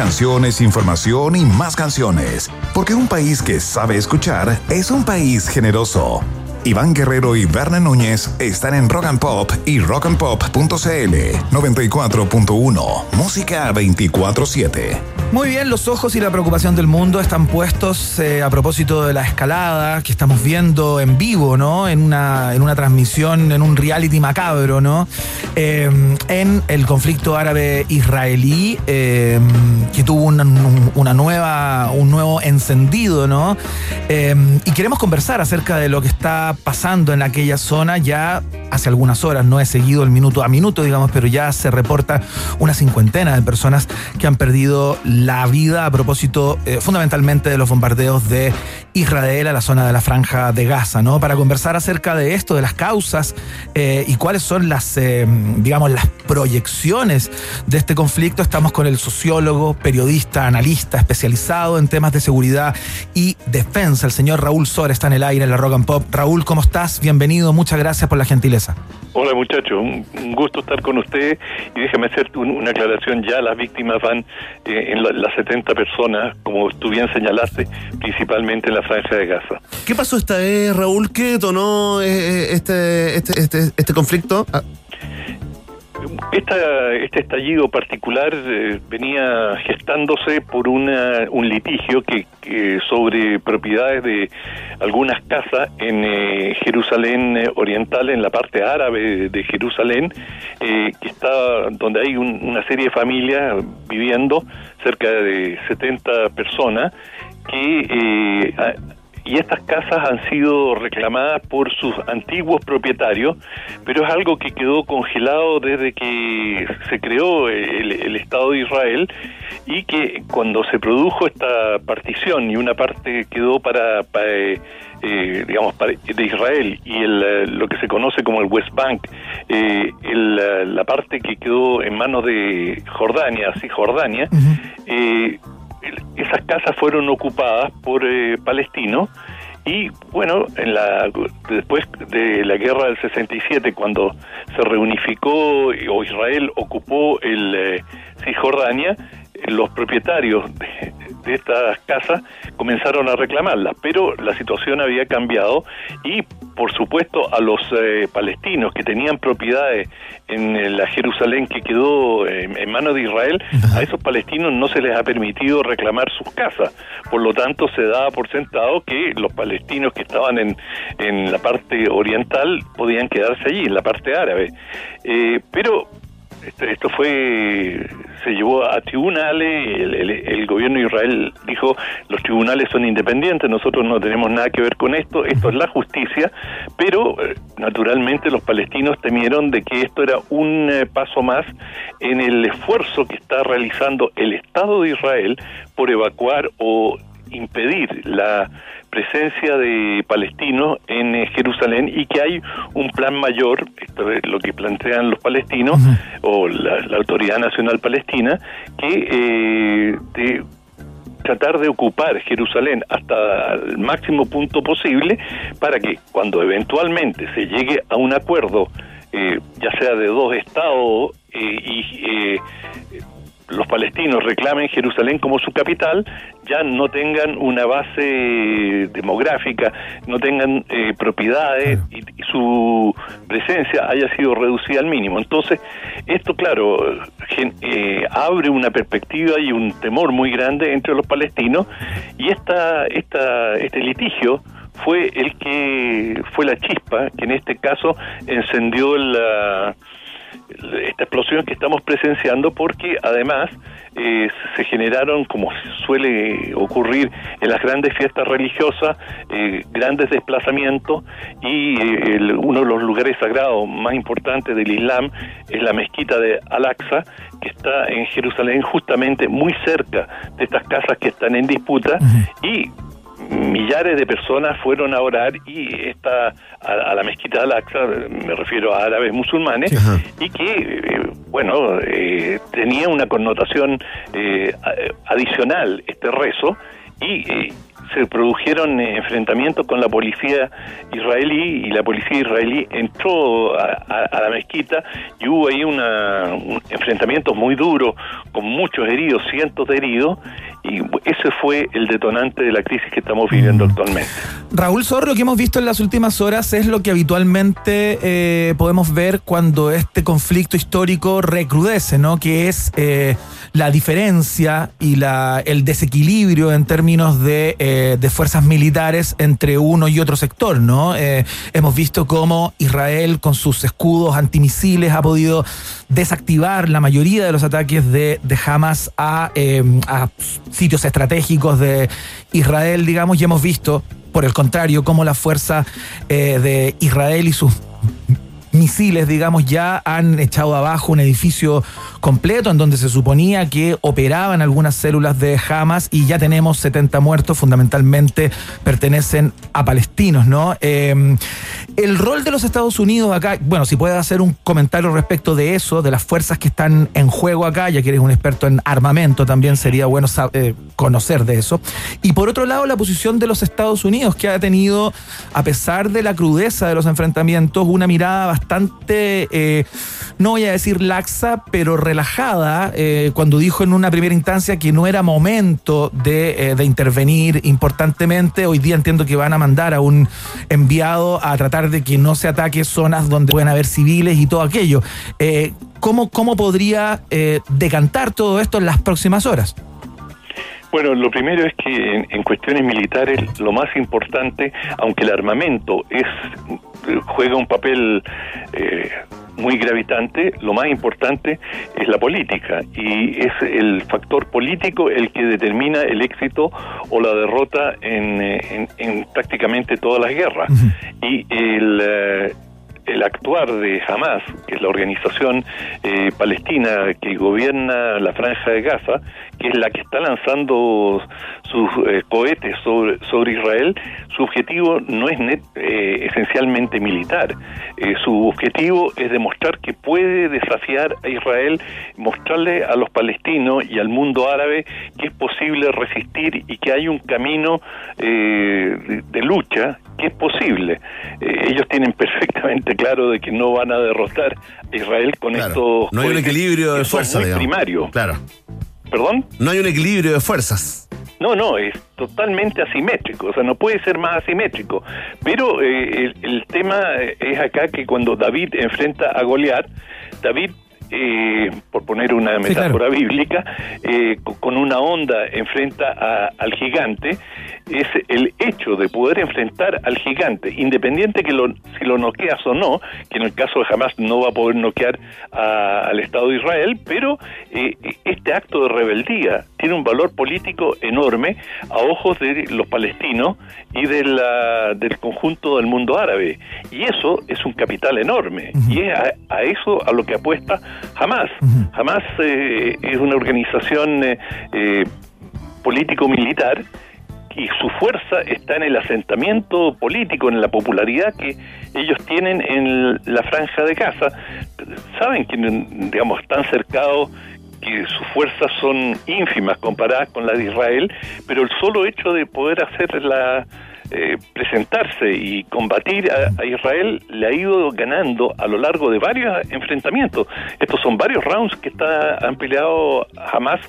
Canciones, información y más canciones. Porque un país que sabe escuchar es un país generoso. Iván Guerrero y Berna Núñez están en Rock and Pop y rockandpop.cl 94.1. Música 24-7. Muy bien, los ojos y la preocupación del mundo están puestos eh, a propósito de la escalada que estamos viendo en vivo, ¿no? En una, en una transmisión, en un reality macabro, ¿no? Eh, en el conflicto árabe-israelí, eh, que tuvo una, nueva, un nuevo encendido, ¿no? Eh, y queremos conversar acerca de lo que está pasando en aquella zona ya hace algunas horas, no he seguido el minuto a minuto, digamos, pero ya se reporta una cincuentena de personas que han perdido la vida a propósito eh, fundamentalmente de los bombardeos de Israel a la zona de la franja de Gaza, ¿no? Para conversar acerca de esto, de las causas eh, y cuáles son las, eh, digamos, las proyecciones de este conflicto, estamos con el sociólogo, periodista, analista especializado en temas de seguridad y defensa, el señor Raúl Sor está en el aire en la Rock and Pop. Raúl, ¿cómo estás? Bienvenido, muchas gracias por la gentileza. Hola muchachos, un, gusto estar con usted y déjeme hacer un- una aclaración, ya las víctimas van eh, en la- las 70 personas, como tú bien señalaste, principalmente en la franja de Gaza. ¿Qué pasó esta vez, Raúl? ¿Qué detonó eh, este, este, este, este conflicto? Esta, este estallido particular eh, venía gestándose por una, un litigio que, sobre propiedades de algunas casas en eh, Jerusalén Oriental, en la parte árabe de Jerusalén, eh, que está donde hay un- una serie de familias viviendo, cerca de 70 personas, que eh, y estas casas han sido reclamadas por sus antiguos propietarios, pero es algo que quedó congelado desde que se creó el, el Estado de Israel y que cuando se produjo esta partición y una parte quedó para, para, eh, eh, digamos para- de Israel y el, eh, lo que se conoce como el West Bank, eh, el, eh, la parte que quedó en manos de Jordania, Cisjordania, eh, el- esas casas fueron ocupadas por eh, palestinos y bueno, en la, después de la guerra del 67, cuando se reunificó o Israel ocupó el eh, Cisjordania, los propietarios de, de estas casas comenzaron a reclamarlas, pero la situación había cambiado y por supuesto a los eh, palestinos que tenían propiedades en eh, la Jerusalén que quedó eh, en manos de Israel, a esos palestinos no se les ha permitido reclamar sus casas. Por lo tanto, se daba por sentado que los palestinos que estaban en, en la parte oriental podían quedarse allí, en la parte árabe. Eh, pero esto, esto fue se llevó a tribunales el, el- el gobierno de Israel dijo los tribunales son independientes nosotros no tenemos nada que ver con esto esto es la justicia pero eh, naturalmente los palestinos temieron de que esto era un eh, paso más en el esfuerzo que está realizando el Estado de Israel por evacuar o impedir la presencia de palestinos en eh, Jerusalén y que hay un plan mayor, esto es lo que plantean los palestinos o la, la Autoridad Nacional Palestina, que eh, de tratar de ocupar Jerusalén hasta el máximo punto posible para que cuando eventualmente se llegue a un acuerdo, eh, ya sea de dos estados eh, y eh, los palestinos reclamen Jerusalén como su capital, ya no tengan una base demográfica, no tengan eh, propiedades y, y su presencia haya sido reducida al mínimo. Entonces, esto, claro, gen- eh, abre una perspectiva y un temor muy grande entre los palestinos y esta, esta, este litigio fue el que fue la chispa que en este caso encendió la esta explosión que estamos presenciando porque además eh, se generaron, como suele ocurrir en las grandes fiestas religiosas, eh, grandes desplazamientos y eh, el- uno de los lugares sagrados más importantes del Islam es la mezquita de Al-Aqsa, que está en Jerusalén justamente muy cerca de estas casas que están en disputa. Y millares de personas fueron a orar y esta a, a la mezquita de Al-Aqsa, me refiero a árabes musulmanes, y que, eh, bueno, eh, tenía una connotación eh, adicional este rezo y eh, se produjeron enfrentamientos con la policía israelí y la policía israelí entró a, a- a la mezquita y hubo ahí una, un enfrentamiento muy duro con muchos heridos, cientos de heridos y ese fue el detonante de la crisis que estamos viviendo actualmente. Raúl Zorro, lo que hemos visto en las últimas horas es lo que habitualmente eh, podemos ver cuando este conflicto histórico recrudece, ¿no? Que es eh, la diferencia y la, el desequilibrio en términos de, eh, de fuerzas militares entre uno y otro sector, ¿no? Hemos visto cómo Israel con sus escudos antimisiles ha podido desactivar la mayoría de los ataques de, de Hamas a, a sitios estratégicos de Israel, digamos, y hemos visto, por el contrario, cómo la fuerza eh, de Israel y sus misiles, digamos, ya han echado abajo un edificio completo en donde se suponía que operaban algunas células de Hamas y ya tenemos 70 muertos, fundamentalmente pertenecen a palestinos, ¿no? Eh, el rol de los Estados Unidos acá, bueno, si puedes hacer un comentario respecto de eso, de las fuerzas que están en juego acá, ya que eres un experto en armamento, también sería bueno sab- eh, conocer de eso. Y por otro lado, la posición de los Estados Unidos, que ha tenido, a pesar de la crudeza de los enfrentamientos, una mirada bastante, eh, no voy a decir laxa, pero relajada, eh, cuando dijo en una primera instancia que no era momento de, eh, de intervenir importantemente. Hoy día entiendo que van a mandar a un enviado a tratar de que no se ataque zonas donde pueden haber civiles y todo aquello. Eh, ¿cómo, ¿Cómo podría decantar todo esto en las próximas horas? Bueno, lo primero es que en, en cuestiones militares lo más importante, aunque el armamento es juega un papel eh, muy gravitante, lo más importante es la política y es el factor político el que determina el éxito o la derrota en, eh, en- en prácticamente todas las guerras. Y el... el actuar de Hamas, que es la organización eh, palestina que gobierna la franja de Gaza, que es la que está lanzando sus eh, cohetes sobre, sobre Israel, su objetivo no es net- eh, esencialmente militar. Eh, su objetivo es demostrar que puede desafiar a Israel, mostrarle a los palestinos y al mundo árabe que es posible resistir y que hay un camino eh, de lucha que es posible. Eh, ellos tienen perfectamente claro de que no van a derrotar a Israel con Claro. estos No hay un equilibrio de son fuerza, muy digamos. primario. Claro. ¿Perdón? No hay un equilibrio de fuerzas. No, no, es totalmente asimétrico, o sea, no puede ser más asimétrico. Pero eh, el, el tema es acá que cuando David enfrenta a Goliat, David, eh, por poner una Sí, metáfora claro. bíblica, eh, co- con una onda enfrenta a- al gigante, es el hecho de poder enfrentar al gigante, independiente que lo, si lo noqueas o no, que en el caso de Hamas no va a poder noquear a- al Estado de Israel, pero eh, este acto de rebeldía tiene un valor político enorme a ojos de los palestinos y de la- del conjunto del mundo árabe. Y eso es un capital enorme. Y es a, a eso a lo que apuesta Hamas. Hamas eh, es una organización eh, eh, político-militar y su fuerza está en el asentamiento político, en la popularidad que ellos tienen en la franja de Gaza. Saben que, digamos, están cercados que sus fuerzas son ínfimas comparadas con las de Israel, pero el solo hecho de poder hacerla eh, presentarse y combatir a, a Israel le ha ido ganando a lo largo de varios enfrentamientos. Estos son varios rounds que está, han peleado Hamas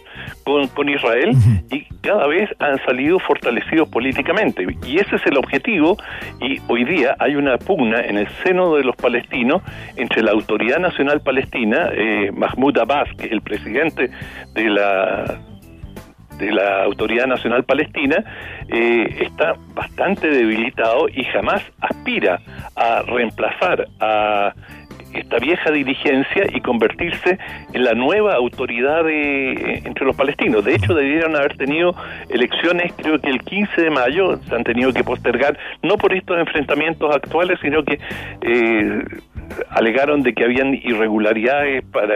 con, con Israel y cada vez han salido fortalecidos políticamente. Y ese es el objetivo y hoy día hay una pugna en el seno de los palestinos entre la Autoridad Nacional Palestina, eh, Mahmoud Abbas, que es el presidente de la de la Autoridad Nacional Palestina eh, está bastante debilitado y jamás aspira a reemplazar a esta vieja dirigencia y convertirse en la nueva autoridad de, entre los palestinos. De hecho, debieron haber tenido elecciones, creo que el 15 de mayo, se han tenido que postergar, no por estos enfrentamientos actuales, sino que eh, alegaron de que habían irregularidades para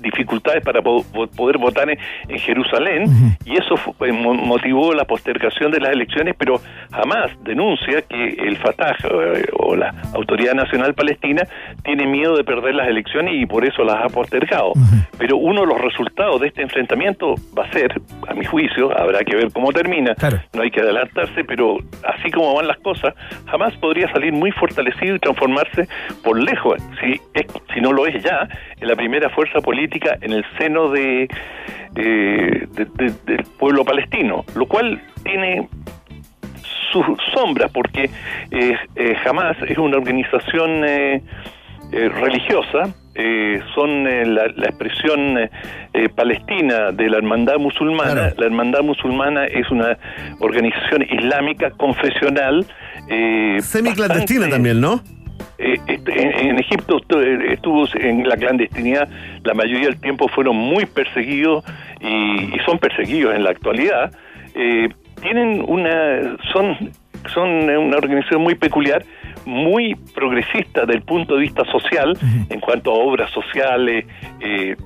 dificultades para po- poder votar en, en Jerusalén y eso fue- eh, mo- motivó la postergación de las elecciones, pero jamás denuncia que el Fatah eh, o la Autoridad Nacional Palestina tiene miedo de perder las elecciones y por eso las ha postergado. Pero uno de los resultados de este enfrentamiento va a ser, a mi juicio, habrá que ver cómo termina, no hay que adelantarse, pero así como van las cosas, jamás podría salir muy fortalecido y transformarse por lejos, si, es- si no lo es ya, en la primera fuerza política política en el seno de, eh, de- de- del pueblo palestino, lo cual tiene sus sombras porque eh, eh, Hamas es una organización eh, eh, religiosa, eh, son eh, la, la expresión eh, palestina de la hermandad musulmana. La hermandad musulmana es una organización islámica confesional. Semiclandestina bastante- también, ¿no? Eh, este, en, Egipto eh, estuvo en la clandestinidad, la mayoría del tiempo fueron muy perseguidos y, y son perseguidos en la actualidad. Eh, tienen una, son, son una organización muy peculiar, muy progresista desde el punto de vista social, en cuanto a obras sociales, eh,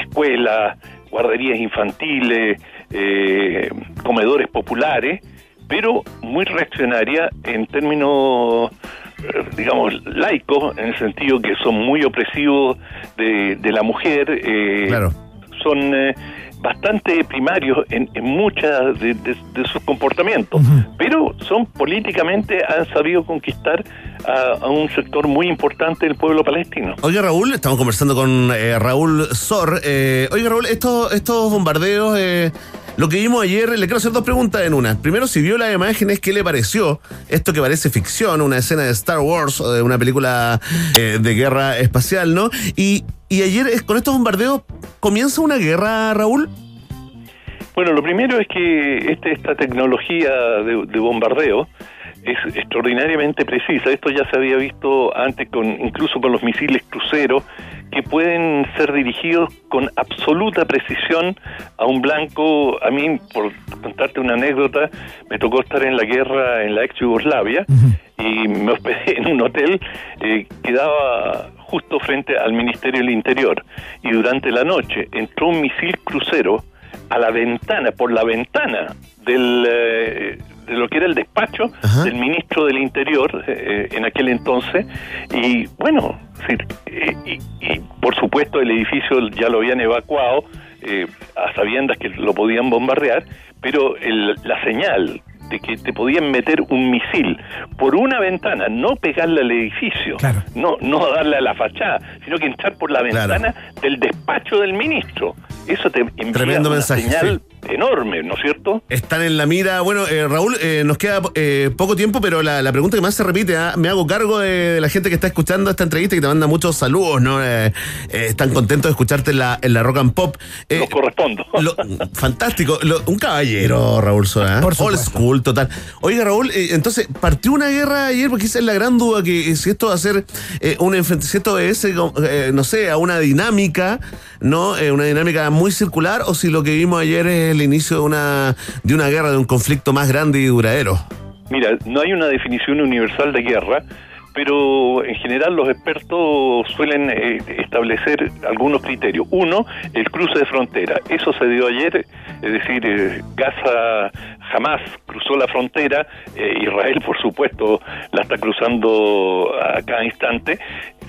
escuelas, guarderías infantiles, eh, comedores populares, pero muy reaccionaria en términos, digamos, laicos, en el sentido que son muy opresivos de, de la mujer, eh, son eh, bastante primarios en, en muchas de, de- de sus comportamientos, pero son políticamente, han sabido conquistar a, a un sector muy importante del pueblo palestino. Oiga, Raúl, estamos conversando con eh, Raúl Sor. Eh, oiga, Raúl, estos, estos bombardeos, eh, lo que vimos ayer, le quiero hacer dos preguntas en una. Primero, si vio las imágenes, ¿qué le pareció? Esto que parece ficción, una escena de Star Wars, o de una película eh, de guerra espacial, ¿no? Y, y ayer, con estos bombardeos, ¿comienza una guerra, Raúl? Bueno, lo primero es que este, esta tecnología de, de bombardeo es extraordinariamente precisa. Esto ya se había visto antes con incluso con los misiles cruceros que pueden ser dirigidos con absoluta precisión a un blanco. A mí, por contarte una anécdota, me tocó estar en la guerra en la ex Yugoslavia y me hospedé en un hotel eh, que daba justo frente al Ministerio del Interior y durante la noche entró un misil crucero a la ventana, por la ventana del, eh, de lo que era el despacho del ministro del Interior eh, en aquel entonces. Y bueno, sí, eh, y, y, por supuesto el edificio ya lo habían evacuado eh, a sabiendas que lo podían bombardear, pero el- la señal de que te podían meter un misil por una ventana, no pegarle al edificio, no, no darle a la fachada, sino que entrar por la ventana del despacho del ministro. Eso te envía Tremendo una mensaje, señal enorme, ¿no es cierto? Están en la mira. Bueno, eh, Raúl, eh, nos queda eh, poco tiempo, pero la, la pregunta que más se repite, ¿ah? me hago cargo de, de la gente que está escuchando esta entrevista y que te manda muchos saludos, ¿no? Eh, eh, están contentos de escucharte en la, en la Rock and Pop. Eh, correspondo. fantástico. Lo- un caballero, Raúl Sola. Por Old school, total. Oiga, Raúl, eh, entonces, partió una guerra ayer, porque esa es la gran duda, que si esto va a ser eh, un enfrentamiento, si esto eh, no sé, a una dinámica, ¿no? Eh, una dinámica muy circular, o si lo que vimos ayer es el inicio de una, de una guerra, de un conflicto más grande y duradero. Mira, no hay una definición universal de guerra, pero en general los expertos suelen eh, establecer algunos criterios. Uno, el cruce de frontera. Eso se dio ayer, es decir, eh, Gaza jamás cruzó la frontera, eh, Israel por supuesto la está cruzando a cada instante.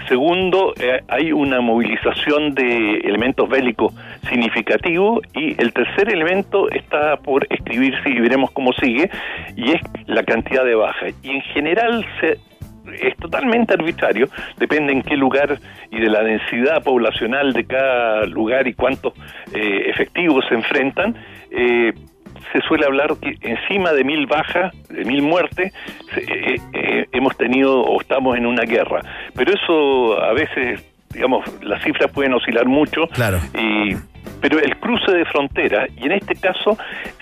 Segundo, eh, hay una movilización de elementos bélicos significativos y el tercer elemento está por escribirse y veremos cómo sigue y es la cantidad de bajas. Y en general se es totalmente arbitrario, depende en qué lugar y de la densidad poblacional de cada lugar y cuántos eh, efectivos se enfrentan. eh, se suele hablar que encima de mil bajas, de mil muertes, eh, eh, hemos tenido o estamos en una guerra. Pero eso a veces, digamos, las cifras pueden oscilar mucho. Claro. Y, pero el cruce de frontera, y en este caso,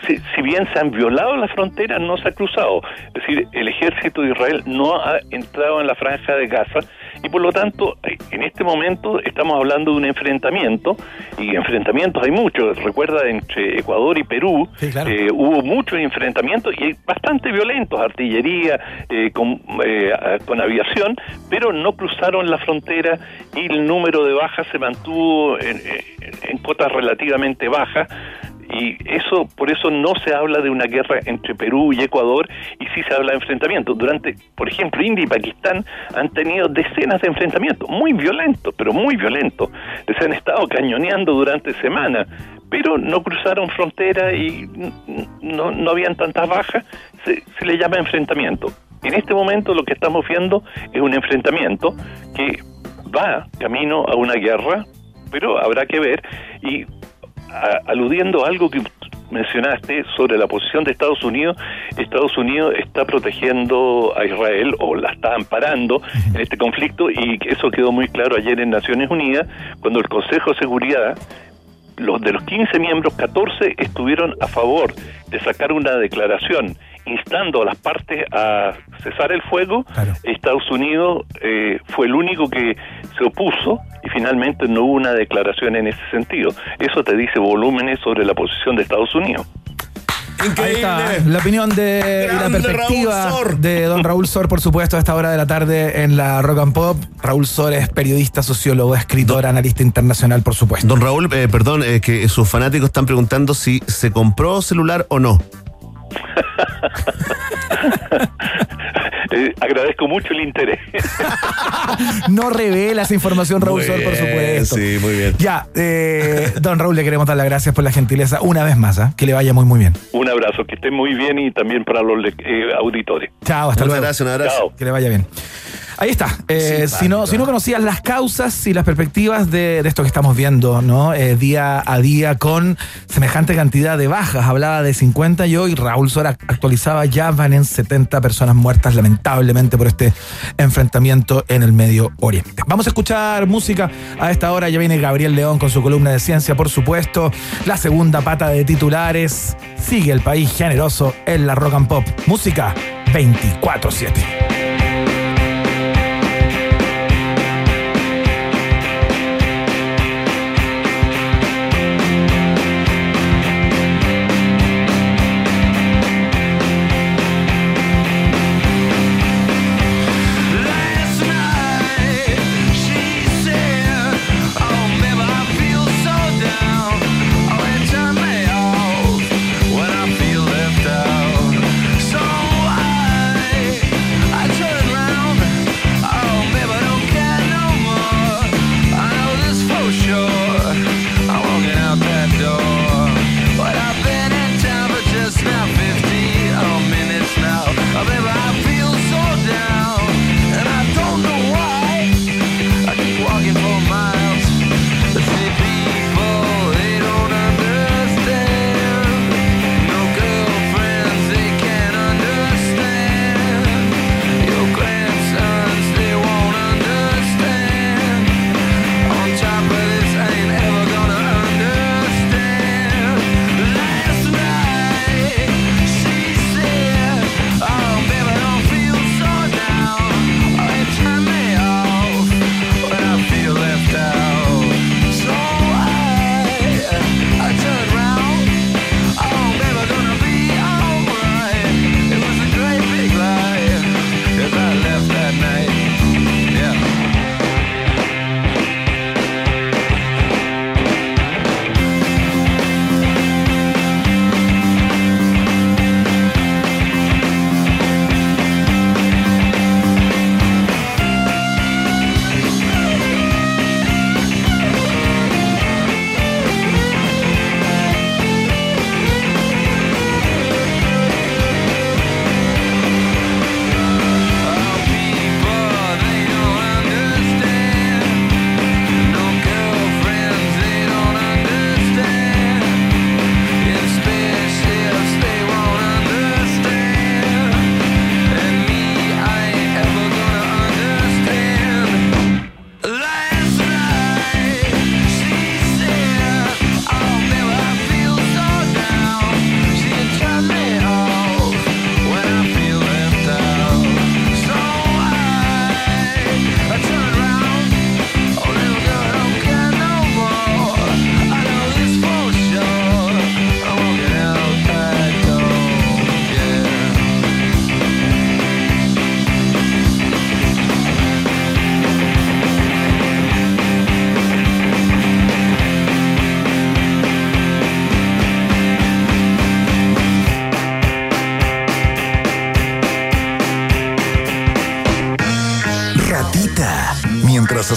si, si bien se han violado las fronteras, no se ha cruzado. Es decir, el ejército de Israel no ha entrado en la franja de Gaza y por lo tanto, eh, en este momento estamos hablando de un enfrentamiento, y enfrentamientos hay muchos. Recuerda, entre Ecuador y Perú eh, hubo muchos enfrentamientos y bastante violentos, artillería, eh, con, eh, con aviación, pero no cruzaron la frontera y el número de bajas se mantuvo en, en- en cotas relativamente bajas y eso por eso no se habla de una guerra entre Perú y Ecuador y sí se habla de enfrentamientos. Durante, por ejemplo, India y Pakistán han tenido decenas de enfrentamientos, muy violentos, pero muy violentos. Se han estado cañoneando durante semanas, pero no cruzaron frontera y no, no habían tantas bajas, se, se le llama enfrentamiento. En este momento lo que estamos viendo es un enfrentamiento que va camino a una guerra pero habrá que ver. Y aludiendo a algo que mencionaste sobre la posición de Estados Unidos, Estados Unidos está protegiendo a Israel o la está amparando en este conflicto y eso quedó muy claro ayer en Naciones Unidas cuando el Consejo de Seguridad los de los 15 miembros, 14 estuvieron a favor de sacar una declaración instando a las partes a cesar el fuego. Estados Unidos eh, fue el único que se opuso y finalmente no hubo una declaración en ese sentido. Eso te dice volúmenes sobre la posición de Estados Unidos. Ahí está, la opinión de y la perspectiva Raúl Sor. de don Raúl Sor, por supuesto, a esta hora de la tarde en la Rock and Pop. Raúl Sor es periodista, sociólogo, escritor, analista internacional, por supuesto. Don Raúl, eh, perdón, eh, que sus fanáticos están preguntando si se compró celular o no. Eh, agradezco mucho el interés. No revela esa información, Raúl Muy por bien, supuesto. sí, muy bien. Ya, eh, don Raúl, le queremos dar las gracias por la gentileza una vez más, ¿ah? que le vaya muy, muy bien. un abrazo, que estén muy bien y también para los eh, auditores. Chao, hasta Muchas luego. gracias, un abrazo. Chao. Que le vaya bien. Ahí está. Eh, si, no, si no conocías las causas y las perspectivas de, de esto que estamos viendo, ¿no? Eh, día a día con semejante cantidad de bajas. Hablaba de 50 y hoy Raúl Sora actualizaba, ya van en 70 personas muertas, lamentablemente, por este enfrentamiento en el Medio Oriente. Vamos a escuchar música a esta hora. Ya viene Gabriel León con su columna de ciencia, por supuesto. La segunda pata de titulares. Sigue el país generoso en la rock and pop. Música 24-7.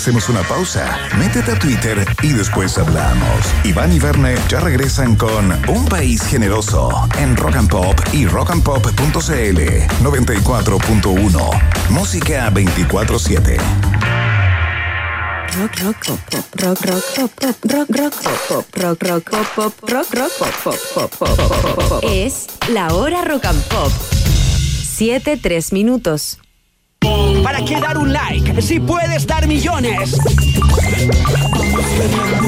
Hacemos una pausa, métete a Twitter y después hablamos. Iván y Verne ya regresan con Un País Generoso en Rock and Pop y rockandpop.cl 94.1. Música 24-7. rock, rock, pop, pop, rock, rock, pop, rock, rock, pop, rock, rock, pop, rock, rock, pop, pop, pop, pop. Es la hora rock and pop. 7, 3 minutos. ¿Para qué dar un like si puedes dar millones?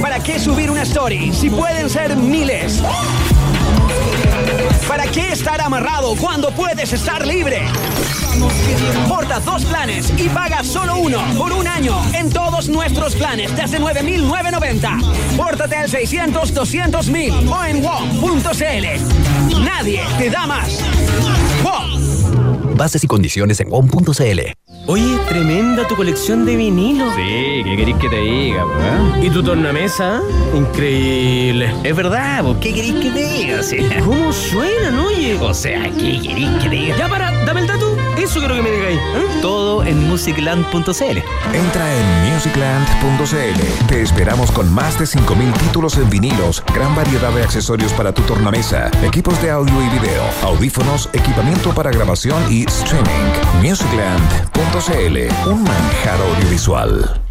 ¿Para qué subir una story si pueden ser miles? ¿Para qué estar amarrado cuando puedes estar libre? Porta dos planes y paga solo uno por un año en todos nuestros planes desde 9.990. Pórtate al 600 200 mil o en WOM.cl. Nadie te da más. WOM. Bases y condiciones en WOM.cl. Oye, tremenda tu colección de vinilos. Sí, ¿qué queréis que te diga, po, eh? ¿Y tu tornamesa? Increíble. Es verdad, po, ¿qué queréis que te diga? O sea, ¿Cómo suenan, oye? o sea, ¿qué queréis que te diga? Ya para, dame el dato. Eso quiero que me digáis. ¿eh? Todo en musicland.cl. Entra en musicland.cl. Te esperamos con más de 5.000 títulos en vinilos, gran variedad de accesorios para tu tornamesa, equipos de audio y video, audífonos, equipamiento para grabación y streaming. Musicland.cl, un manjar audiovisual.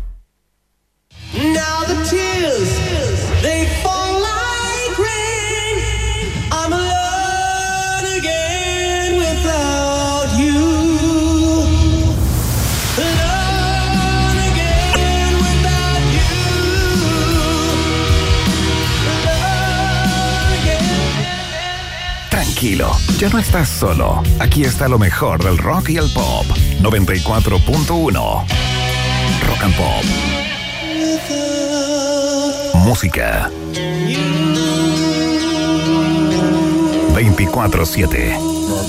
Ya no estás solo. Aquí está lo mejor del rock y el pop. 94.1 Rock and Pop. Música 24-7.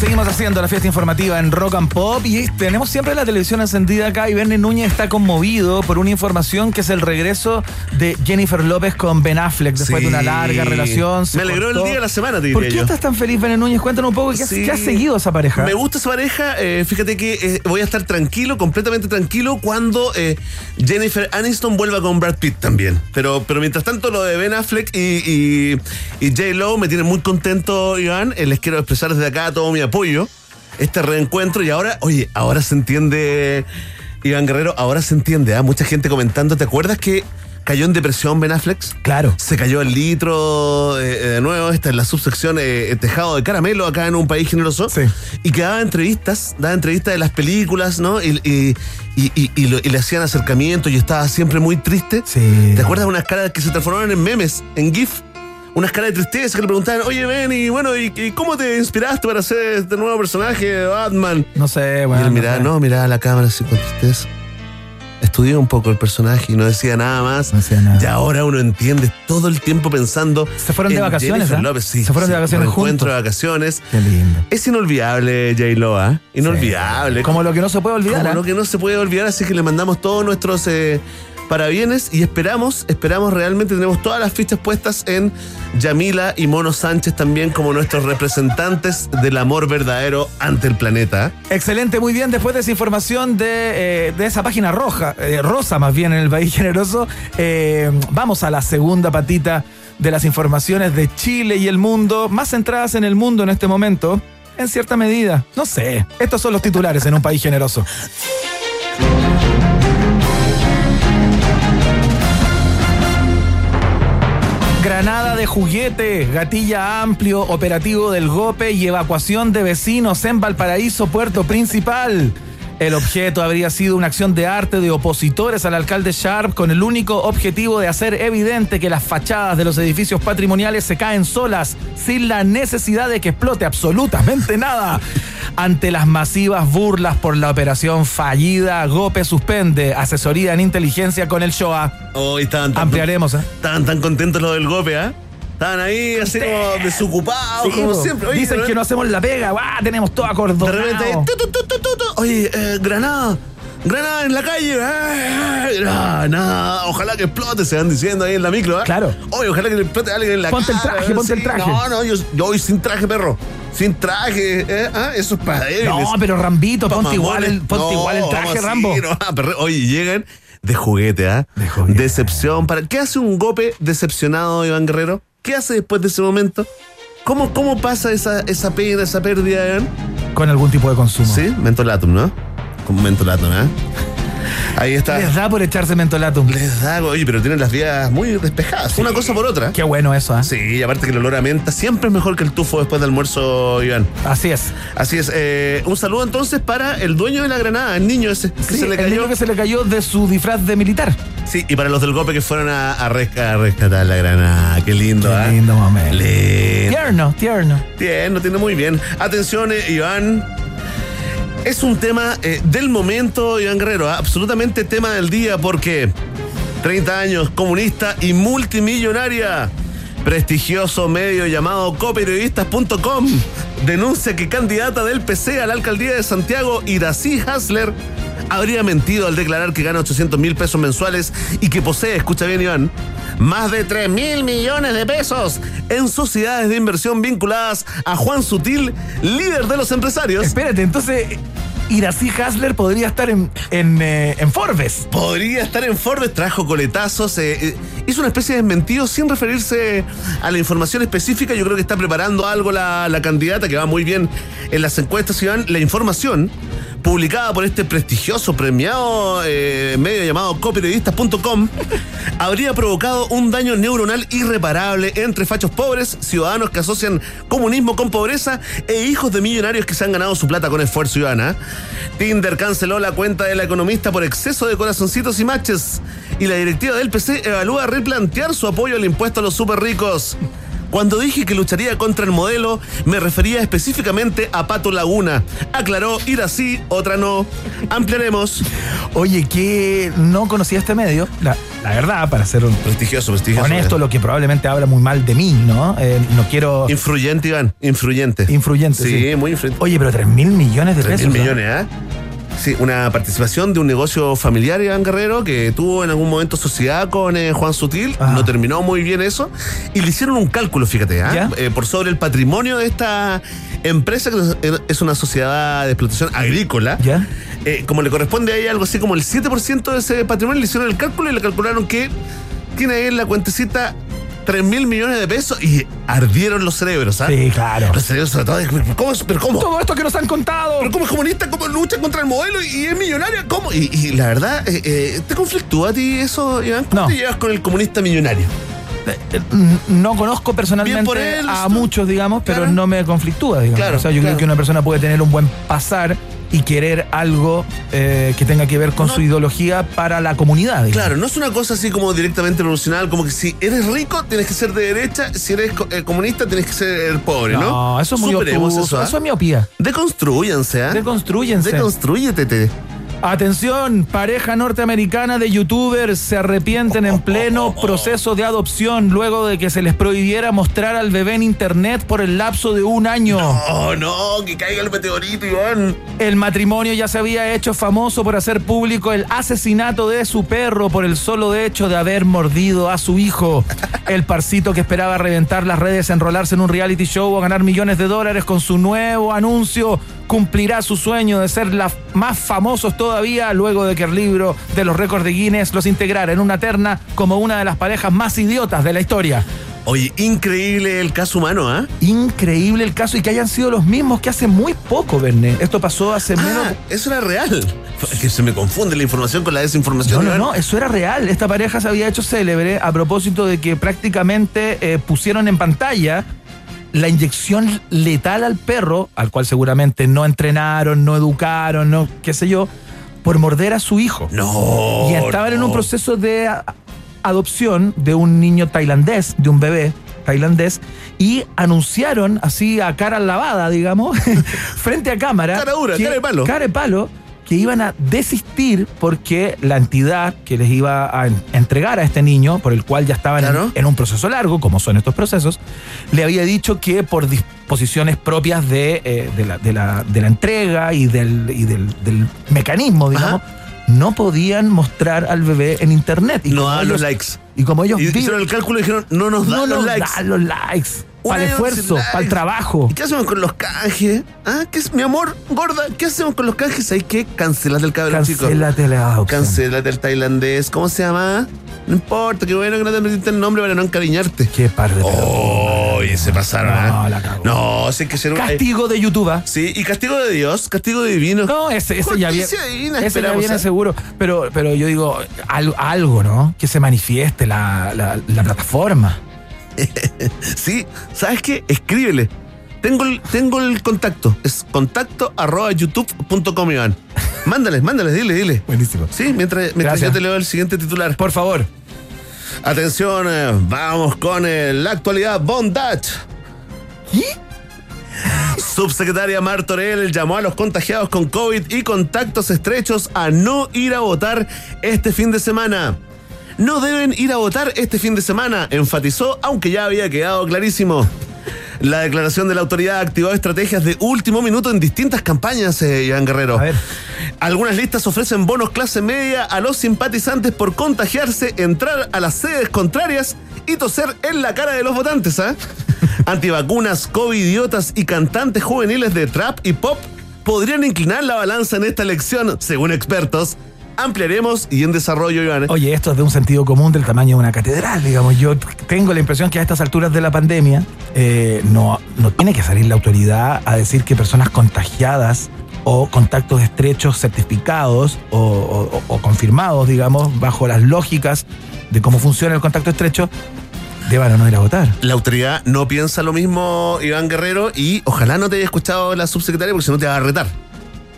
Seguimos haciendo la fiesta informativa en Rock and Pop y tenemos siempre la televisión encendida acá y Verne Núñez está conmovido por una información que es el regreso de Jennifer López con Ben Affleck después Sí. de una larga relación. Me alegró el día de la semana, te ¿Por qué yo. estás tan feliz, Verne Núñez? Cuéntanos un poco, ¿qué, has- Sí. qué has seguido esa pareja? Me gusta esa pareja. eh, fíjate que eh, voy a estar tranquilo, completamente tranquilo, cuando eh, Jennifer Aniston vuelva con Brad Pitt también. Pero, pero mientras tanto, lo de Ben Affleck y, y, y J. Lo me tiene muy contento, Iván. Les quiero expresar desde acá todo mi apoyo. Este reencuentro. Y ahora, oye, ahora se entiende, Iván Guerrero, ahora se entiende. ¿ah? Mucha gente comentando. ¿Te acuerdas que cayó en depresión Ben Affleck? Claro. Se cayó el litro eh, de nuevo, esta es la subsección eh, Tejado de Caramelo acá en un país generoso. Sí. Y que daba entrevistas, daba entrevistas de las películas, ¿no? Y, y- y- y- y lo- y le hacían acercamientos y estaba siempre muy triste. Sí. ¿Te acuerdas de unas caras que se transformaron en memes, en GIF? Unas caras de tristeza que le preguntaban, oye, Ben, y bueno, ¿y, y cómo te inspiraste para hacer este nuevo personaje de Batman? No sé, y bueno. él miraba, sé. no, miraba a la cámara así con tristeza. Estudié un poco el personaje y no decía nada más. No decía nada. Y ahora uno entiende todo el tiempo pensando. Se fueron de vacaciones. López, sí, Se fueron de vacaciones reencuentro juntos. de vacaciones. Qué lindo. Es inolvidable, J-Lo, ¿ah? Inolvidable. Como lo que no se puede olvidar. Como ¿ah? lo que no se puede olvidar, así que le mandamos todos nuestros eh, parabienes y esperamos, esperamos realmente, tenemos todas las fichas puestas en Yamila y Mono Sánchez también como nuestros representantes del amor verdadero ante el planeta. Excelente, muy bien. Después de esa información de, eh, de esa página roja, eh, rosa más bien en el país generoso, eh, vamos a la segunda patita de las informaciones de Chile y el mundo, más centradas en el mundo en este momento, en cierta medida. No sé, estos son los titulares en un país generoso. Granada de juguete, gatilla amplio, operativo del GOPE y evacuación de vecinos en Valparaíso, puerto principal. El objeto habría sido una acción de arte de opositores al alcalde Sharp con el único objetivo de hacer evidente que las fachadas de los edificios patrimoniales se caen solas sin la necesidad de que explote absolutamente nada. Ante las masivas burlas por la operación fallida, GOPE suspende asesoría en inteligencia con el SHOA. Hoy estaban tan, Ampliaremos, ¿eh? estaban tan contentos los del golpe, ¿ah? Estaban ahí así como desocupados, Sí, como siempre. Oye, Dicen de que no hacemos la pega, ¡guau! tenemos todo De acordonado. repente, tu, tu, tu, tu, tu, tu. oye, eh, Granada, Granada en la calle. ¡ay, ay! No, no, ojalá que explote, se van diciendo ahí en la micro. ¿ah? Claro. Oye, ojalá que le explote a alguien en la Ponte el traje, ponte el traje. No, no, yo, yo voy sin traje, perro. Sin traje. ¿eh? Ah, Eso es para débiles. No, pero Rambito, ponte igual el, ponte No, igual el traje, así, Rambo. no, ah, perre- Oye, llegan de juguete, ¿ah? De juguete. Decepción. Para... ¿Qué hace un gope decepcionado, Iván Guerrero? ¿Qué hace después de ese momento? ¿Cómo, cómo pasa esa, esa pena, esa pérdida? Con algún tipo de consumo. Sí, mentolatum, ¿no? Con mentolatum, ¿eh? Ahí está. Les da por echarse mentolatum. Les da, oye, pero tienen las vías muy despejadas. Una cosa por otra. Qué bueno eso, ¿ah? Sí, y aparte que el olor a menta siempre es mejor que el tufo después del almuerzo, Iván. Así es. Así es. eh, un saludo entonces para el dueño de la granada, el niño ese que Sí, se le el cayó. niño que se le cayó de su disfraz de militar. Sí, y para los del golpe que fueron a, a resca- a rescatar la granada. Qué lindo, Qué ¿ah? lindo momento. Lindo. Tierno, tierno. Bien, lo tiene muy bien. Atención, eh, Iván. Es un tema eh, del momento, Iván Guerrero, ¿ah? absolutamente tema del día porque 30 años, comunista y multimillonaria. Prestigioso medio llamado coperiodistas.com denuncia que candidata del PC a la alcaldía de Santiago, Irací Hasler, habría mentido al declarar que gana 800 mil pesos mensuales y que posee, escucha bien Iván, más de 3 mil millones de pesos en sociedades de inversión vinculadas a Juan Sutil, líder de los empresarios. Espérate, entonces Irací Hasler podría estar en, en, eh, en Forbes. Podría estar en Forbes, trajo coletazos, eh, eh, hizo una especie de desmentido sin referirse a la información específica. Yo creo que está preparando algo la, la candidata que va muy bien en las encuestas, Iván. La información publicada por este prestigioso premiado eh, medio llamado coperiodistas.com habría provocado un daño neuronal irreparable entre fachos pobres, ciudadanos que asocian comunismo con pobreza e hijos de millonarios que se han ganado su plata con esfuerzo, Ivana. Tinder canceló la cuenta de la economista por exceso de corazoncitos y matches y la directiva del PC evalúa replantear su apoyo al impuesto a los super ricos. Cuando dije que lucharía contra el modelo, me refería específicamente a Pato Laguna. Aclaró, ir así, otra no. Ampliaremos. Oye, que no conocía este medio. La, la verdad, para ser un Prestigioso, prestigioso. honesto, lo que probablemente habla muy mal de mí, ¿no? Eh, no quiero. Influyente, Iván. Influyente. Influyente, Sí, sí. muy influyente. Oye, pero 3 mil millones de 3 pesos. mil ¿no? millones, ¿ah? Sí, una participación de un negocio familiar, Iván Guerrero, que tuvo en algún momento sociedad con eh, Juan Sutil. Ah. No terminó muy bien eso. Y le hicieron un cálculo, fíjate, ¿ah? Eh, por sobre el patrimonio de esta empresa, que es una sociedad de explotación agrícola. ¿Ya? Eh, como le corresponde a ella algo así como el 7% de ese patrimonio, le hicieron el cálculo y le calcularon que tiene ahí en la cuentecita 3 mil millones de pesos y ardieron los cerebros, ¿ah? Sí, claro. Los cerebros sobre todo. ¿Cómo? es? ¿Pero cómo? Todo esto que nos han contado. Pero ¿cómo es comunista? ¿Cómo lucha contra el modelo y es millonaria? ¿Cómo? Y, y la verdad, eh, eh, ¿te conflictúa a ti eso, Iván? ¿Cómo No. te llevas con el comunista millonario? Eh, No conozco personalmente él, a muchos, digamos, pero no me conflictúa, digamos. Claro, o sea, yo claro. creo que una persona puede tener un buen pasar y querer algo eh, que tenga que ver con No. su ideología para la comunidad. digamos. Claro, no es una cosa así como directamente proporcional, como que si eres rico tienes que ser de derecha, si eres eh, comunista tienes que ser pobre, ¿no? No, eso es muy obtuso, eso, ¿ah? eso es miopía. Deconstruyanse, ¿ah? Deconstrúyense. Deconstrúyete. Atención, pareja norteamericana de youtubers se arrepienten en pleno proceso de adopción luego de que se les prohibiera mostrar al bebé en internet por el lapso de un año. Oh, no, que caiga el meteorito, Iván. El matrimonio ya se había hecho famoso por hacer público el asesinato de su perro por el solo hecho de haber mordido a su hijo. El parcito que esperaba reventar las redes, enrolarse en un reality show o ganar millones de dólares con su nuevo anuncio cumplirá su sueño de ser la más famosos todavía luego de que el libro de los récords de Guinness los integrara en una terna como una de las parejas más idiotas de la historia. Oye, increíble el caso humano, ¿ah? Increíble el caso y que hayan sido los mismos que hace muy poco, Berné. Esto pasó hace menos... Ah, eso era real. Es que se me confunde la información con la desinformación. No, no, no, eso era real. Esta pareja se había hecho célebre a propósito de que prácticamente eh, pusieron en pantalla la inyección letal al perro, al cual seguramente no entrenaron, no educaron, no qué sé yo, por morder a su hijo. No. y estaban en un proceso de adopción de un niño tailandés, de un bebé tailandés, y anunciaron así a cara lavada, digamos, frente a cámara. Cara dura, que- cara de palo. cara de palo, que iban a desistir porque la entidad que les iba a en- entregar a este niño, por el cual ya estaban en- Claro. en, un proceso largo, como son estos procesos, le había dicho que por disposiciones propias de, eh, de, la, de la- de la entrega y del, y del, del mecanismo, digamos, no podían mostrar al bebé en internet. Y No dan los likes. Y como ellos Y viven- hicieron el cálculo y dijeron, no nos dan no los nos likes. dan los likes. Para el esfuerzo, para el trabajo. ¿Y qué hacemos con los canjes? ¿Ah? ¿Qué es, mi amor, gorda? ¿Qué hacemos con los canjes? Hay que cancelar el cabrón, chico. Cancélate la opción. Cancélate el tailandés. ¿Cómo se llama? No importa, qué bueno que no te metiste el nombre para no encariñarte. Qué par de Oye, se pasaron. No, ¿ah? la cagó. No, sí hay que ser un. Castigo de YouTube. ¿ah? Sí, y castigo de Dios, castigo divino. No, ese, ese ya viene. Divina, Ese ya viene ¿eh? seguro. Pero, pero yo digo, algo, algo, ¿no? Que se manifieste la, la- la plataforma. Sí, ¿sabes qué? Escríbele. Tengo el, tengo el contacto. Es contacto arroba youtube.com, Iván. Mándales, mándales, dile, dile. Buenísimo. Sí, mientras, mientras yo te leo el siguiente titular. Por favor. Atención, eh, vamos con eh, la actualidad Bondage. Subsecretaria Martorell llamó a los contagiados con COVID y contactos estrechos a no ir a votar este fin de semana. No deben ir a votar este fin de semana, enfatizó, aunque ya había quedado clarísimo. La declaración de la autoridad activó estrategias de último minuto en distintas campañas, eh, Iván Guerrero. A ver. Algunas listas ofrecen bonos clase media a los simpatizantes por contagiarse, entrar a las sedes contrarias y toser en la cara de los votantes, ¿ah? Antivacunas, covidiotas y cantantes juveniles de trap y pop podrían inclinar la balanza en esta elección, según expertos. Ampliaremos y en desarrollo, Iván. Oye, esto es de un sentido común del tamaño de una catedral, digamos. Yo tengo la impresión que a estas alturas de la pandemia eh, no, no tiene que salir la autoridad a decir que personas contagiadas o contactos estrechos certificados o, o- o confirmados, digamos, bajo las lógicas de cómo funciona el contacto estrecho, deban o no ir a votar. La autoridad no piensa lo mismo, Iván Guerrero, y ojalá no te haya escuchado la subsecretaria porque si no te va a retar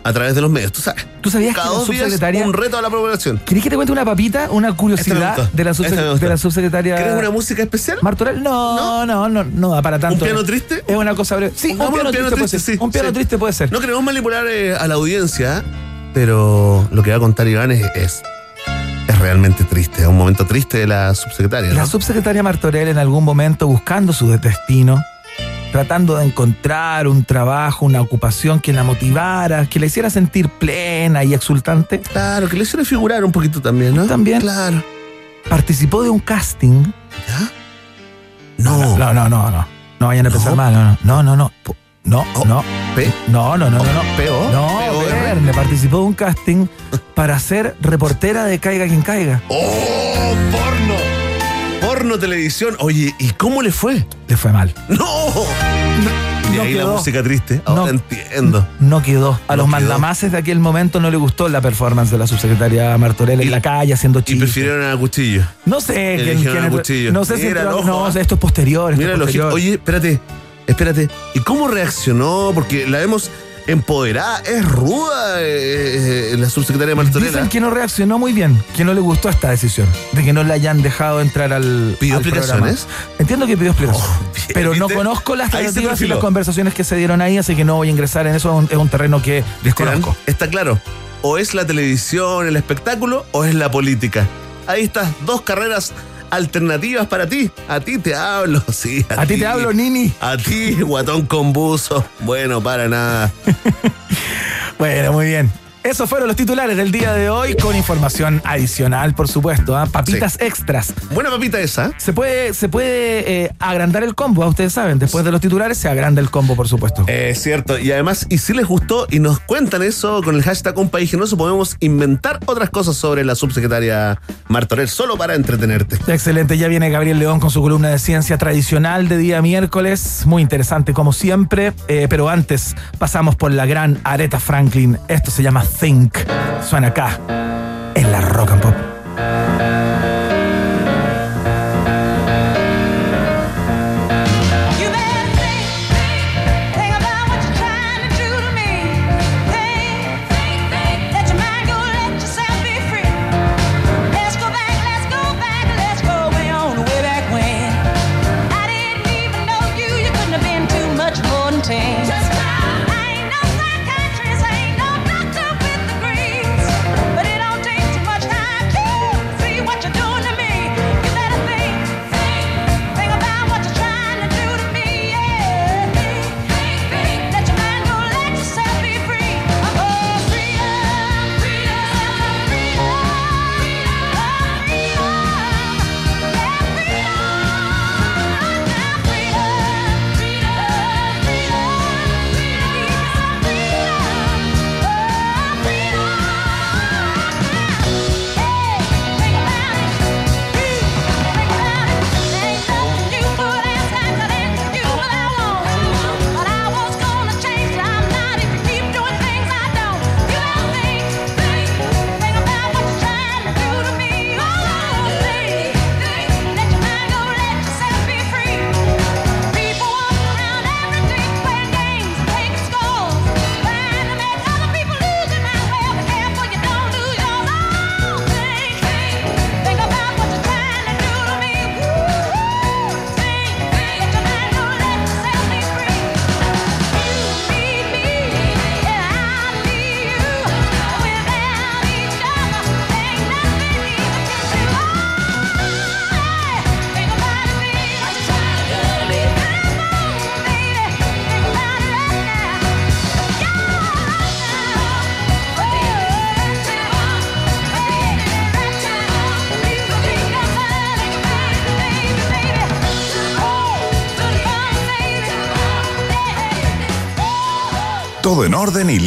a través de los medios. Tú sabes. ¿Tú sabías Cada que la dos días subsecretaria- un reto a la población. ¿Querés que te cuente una papita, una curiosidad de la, gustó. de la subsecretaria? ¿Quieres una música especial? Martorell, no, no, no, no, da para tanto. ¿Un piano triste? Es una cosa breve. Sí, un piano, triste, puede ser. sí, Un piano triste puede ser. No queremos manipular eh, a la audiencia, pero lo que va a contar Iván es, es, es realmente triste. Es un momento triste de la subsecretaria. ¿no? La subsecretaria Martorell en algún momento buscando su destino, tratando de encontrar un trabajo, una ocupación que la motivara, que la hiciera sentir plena y exultante, Claro, que le hiciera figurar un poquito también, ¿no? También. Claro. participó de un casting. ¿Ya? No. No, no, no, no. No vayan a pensar No. mal, no, no, no, no, no. No, Oh, no. No, no, no, no, no. No, ¿Peo, R? Verne participó de un casting para ser reportera de Caiga quien caiga. ¡Oh, porno! Porno televisión. Oye, ¿y cómo le fue? Le fue mal. ¡No! Y no ahí la música triste. Ahora No. entiendo. No quedó. A No los quedó. mandamases de aquel momento no le gustó la performance de la subsecretaria Martorell en Y- la calle haciendo Y chistes. prefirieron a cuchillo. No sé quién, quién a cuchillo. No sé si Mira entró- ojo, no, esto es posterior. esto Mira posterior. Oye, espérate, espérate. ¿Y cómo reaccionó? Porque la vemos empoderada, es ruda eh, eh, la subsecretaria Martorella. Dicen que no reaccionó muy bien, que no le gustó esta decisión, de que no le hayan dejado entrar al. ¿Pidió al explicaciones? programa. Entiendo que pidió explicaciones. Oh, bien, pero no ¿viste? conozco las tratativas y las conversaciones que se dieron ahí, así que no voy a ingresar en eso. Es un, terreno que desconozco. Está claro. O es la televisión, el espectáculo, o es la política. Ahí estás, dos carreras alternativas para ti. A ti te hablo, sí. A ti te hablo, Nini. A ti, guatón con buzo. Bueno, para nada. Bueno, muy bien. Esos fueron los titulares del día de hoy con información adicional, por supuesto. ¿ah? Papitas extras. Buena papita esa. Se puede, se puede eh, agrandar el combo, ¿ah? ustedes saben. Después de los titulares se agranda el combo, por supuesto. Es cierto. Y además, y si les gustó y nos cuentan eso con el hashtag Un País Generoso, podemos inventar otras cosas sobre la subsecretaria Martorell, solo para entretenerte. Excelente, ya viene Gabriel León con su columna de ciencia tradicional de día miércoles, muy interesante como siempre, Eh, pero antes pasamos por la gran Aretha Franklin, esto se llama Think, suena acá, en la Rock and Pop.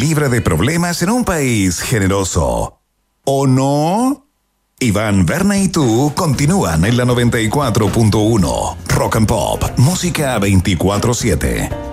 Libre de problemas en un país generoso. ¿O no? Iván, Berna y tú continúan en la 94.1. Rock and Pop, música 24-7.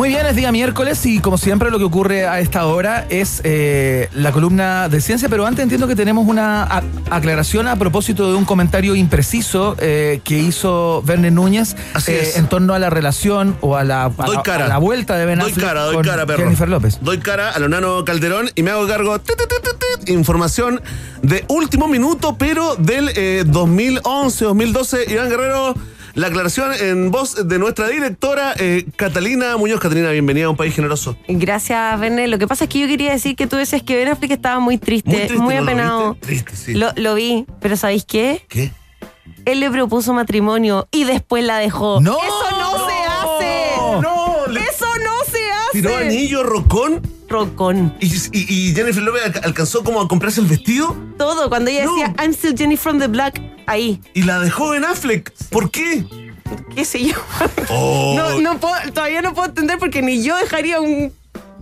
Muy bien, es día miércoles y como siempre lo que ocurre a esta hora es eh, la columna de ciencia, pero antes entiendo que tenemos una aclaración a propósito de un comentario impreciso eh, que hizo Verne Núñez eh, en torno a la relación o a la, a Doy la- a la vuelta de Ben Doy Affleck cara, doy con cara, perro. Jennifer López. Doy cara a lo nano Calderón y me hago cargo. tit, tit, tit, tit, Información de último minuto, pero del eh, 2011, 2012. Iván Guerrero, la aclaración en voz de nuestra directora eh, Catalina Muñoz. Catalina, bienvenida a un país generoso. Gracias, Verne. Lo que pasa es que yo quería decir que tú decías que Ben Affleck estaba muy triste, Muy muy, triste, ¿no lo apenado. viste? Triste, sí. Lo, lo vi, pero ¿sabéis qué? ¿Qué? Él le propuso matrimonio y después la dejó. ¡No! ¡Eso no se hace! No, ¡Eso no se hace! tiró anillo, rocón. Rocón. Y, y- y Jennifer López alca- alcanzó como a comprarse el vestido Todo. Cuando ella No. decía, I'm still Jenny from the Black, ahí. y la dejó Ben Affleck. ¿Por qué? ¿Qué sé yo? Oh. No, no puedo, todavía no puedo entender porque ni yo dejaría un,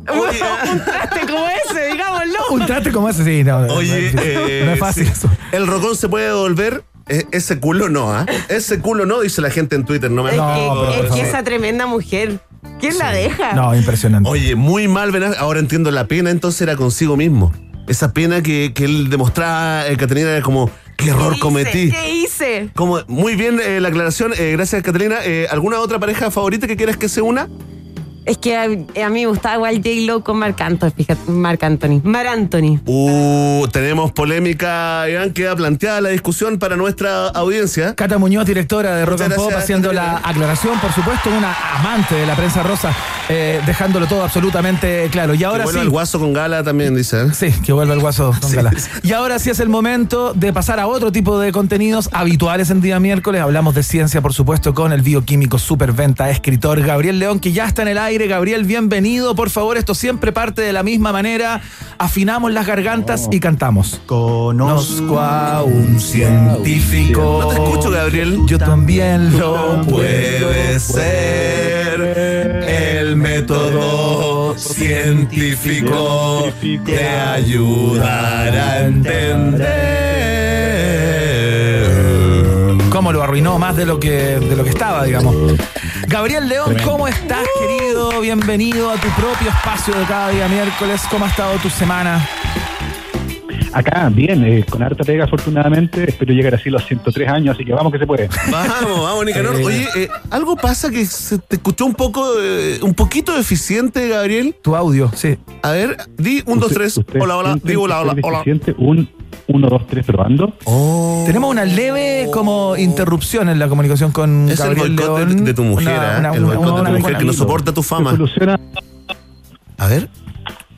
Oye. un traste como ese, digámoslo. Un traste como ese, sí, no. Oye, no, eh, no es fácil sí. eso. El rocón se puede devolver. Eh, ese culo no, ¿ah? Ese culo no, dice la gente en Twitter. No me Es No, que, pero por es que favor. esa tremenda mujer, ¿quién la deja? No, impresionante. Oye, muy mal, Affleck. Ahora entiendo la pena, entonces era consigo mismo. Esa pena que, que él demostraba, eh, Catalina, era como, qué error hice? cometí. ¿Qué hice? Como, muy bien eh, la aclaración. eh, gracias, Catalina. Eh, ¿Alguna otra pareja favorita que quieras que se una? Es que a, a mí me gustaba igual J-Lo con Marc Anthony, fíjate, Marc Anthony. Mar Anthony. Uh, tenemos polémica, Iván, queda planteada la discusión para nuestra audiencia. Cata Muñoz, directora de Rock and Pop, haciendo la aclaración, por supuesto, una amante de la prensa rosa, eh, dejándolo todo absolutamente claro. Y ahora que vuelva sí. el guaso con gala también, dice. ¿eh? Sí, que vuelva el guaso con Sí, gala. sí. Y ahora sí es el momento de pasar a otro tipo de contenidos habituales en día miércoles. Hablamos de ciencia, por supuesto, con el bioquímico superventa, escritor Gabriel León, que ya está en el aire. Gabriel, bienvenido. Por favor, esto siempre parte de la misma manera. Afinamos las gargantas y cantamos. Conozco a un científico. No te escucho, Gabriel. Yo también lo Puede ser el método científico te ayudará a entender. Cómo lo arruinó más de lo que, de lo que estaba, digamos. Gabriel León, ¿cómo estás, querido? Bienvenido a tu propio espacio de cada día miércoles. ¿Cómo ha estado tu semana? Acá, bien, eh, con harta pega afortunadamente, espero llegar así a los 103 años, así que vamos que se puede. Vamos, vamos, Nicanor. Eh. Oye, eh, algo pasa que se te escuchó un poco, eh, un poquito deficiente, Gabriel. Tu audio, sí. A ver, di un, dos, Usted- tres. usted Hola, hola. siente Di hola, hola, hola. deficiente, Un 1, 2, 3 probando. Tenemos una leve como interrupción en la comunicación con Es el Gabriel boicot de, León. de tu mujer, Una- ¿eh? una- el una- boicot de una- tu mujer que no soporta tu Se fama. soluciona. A ver.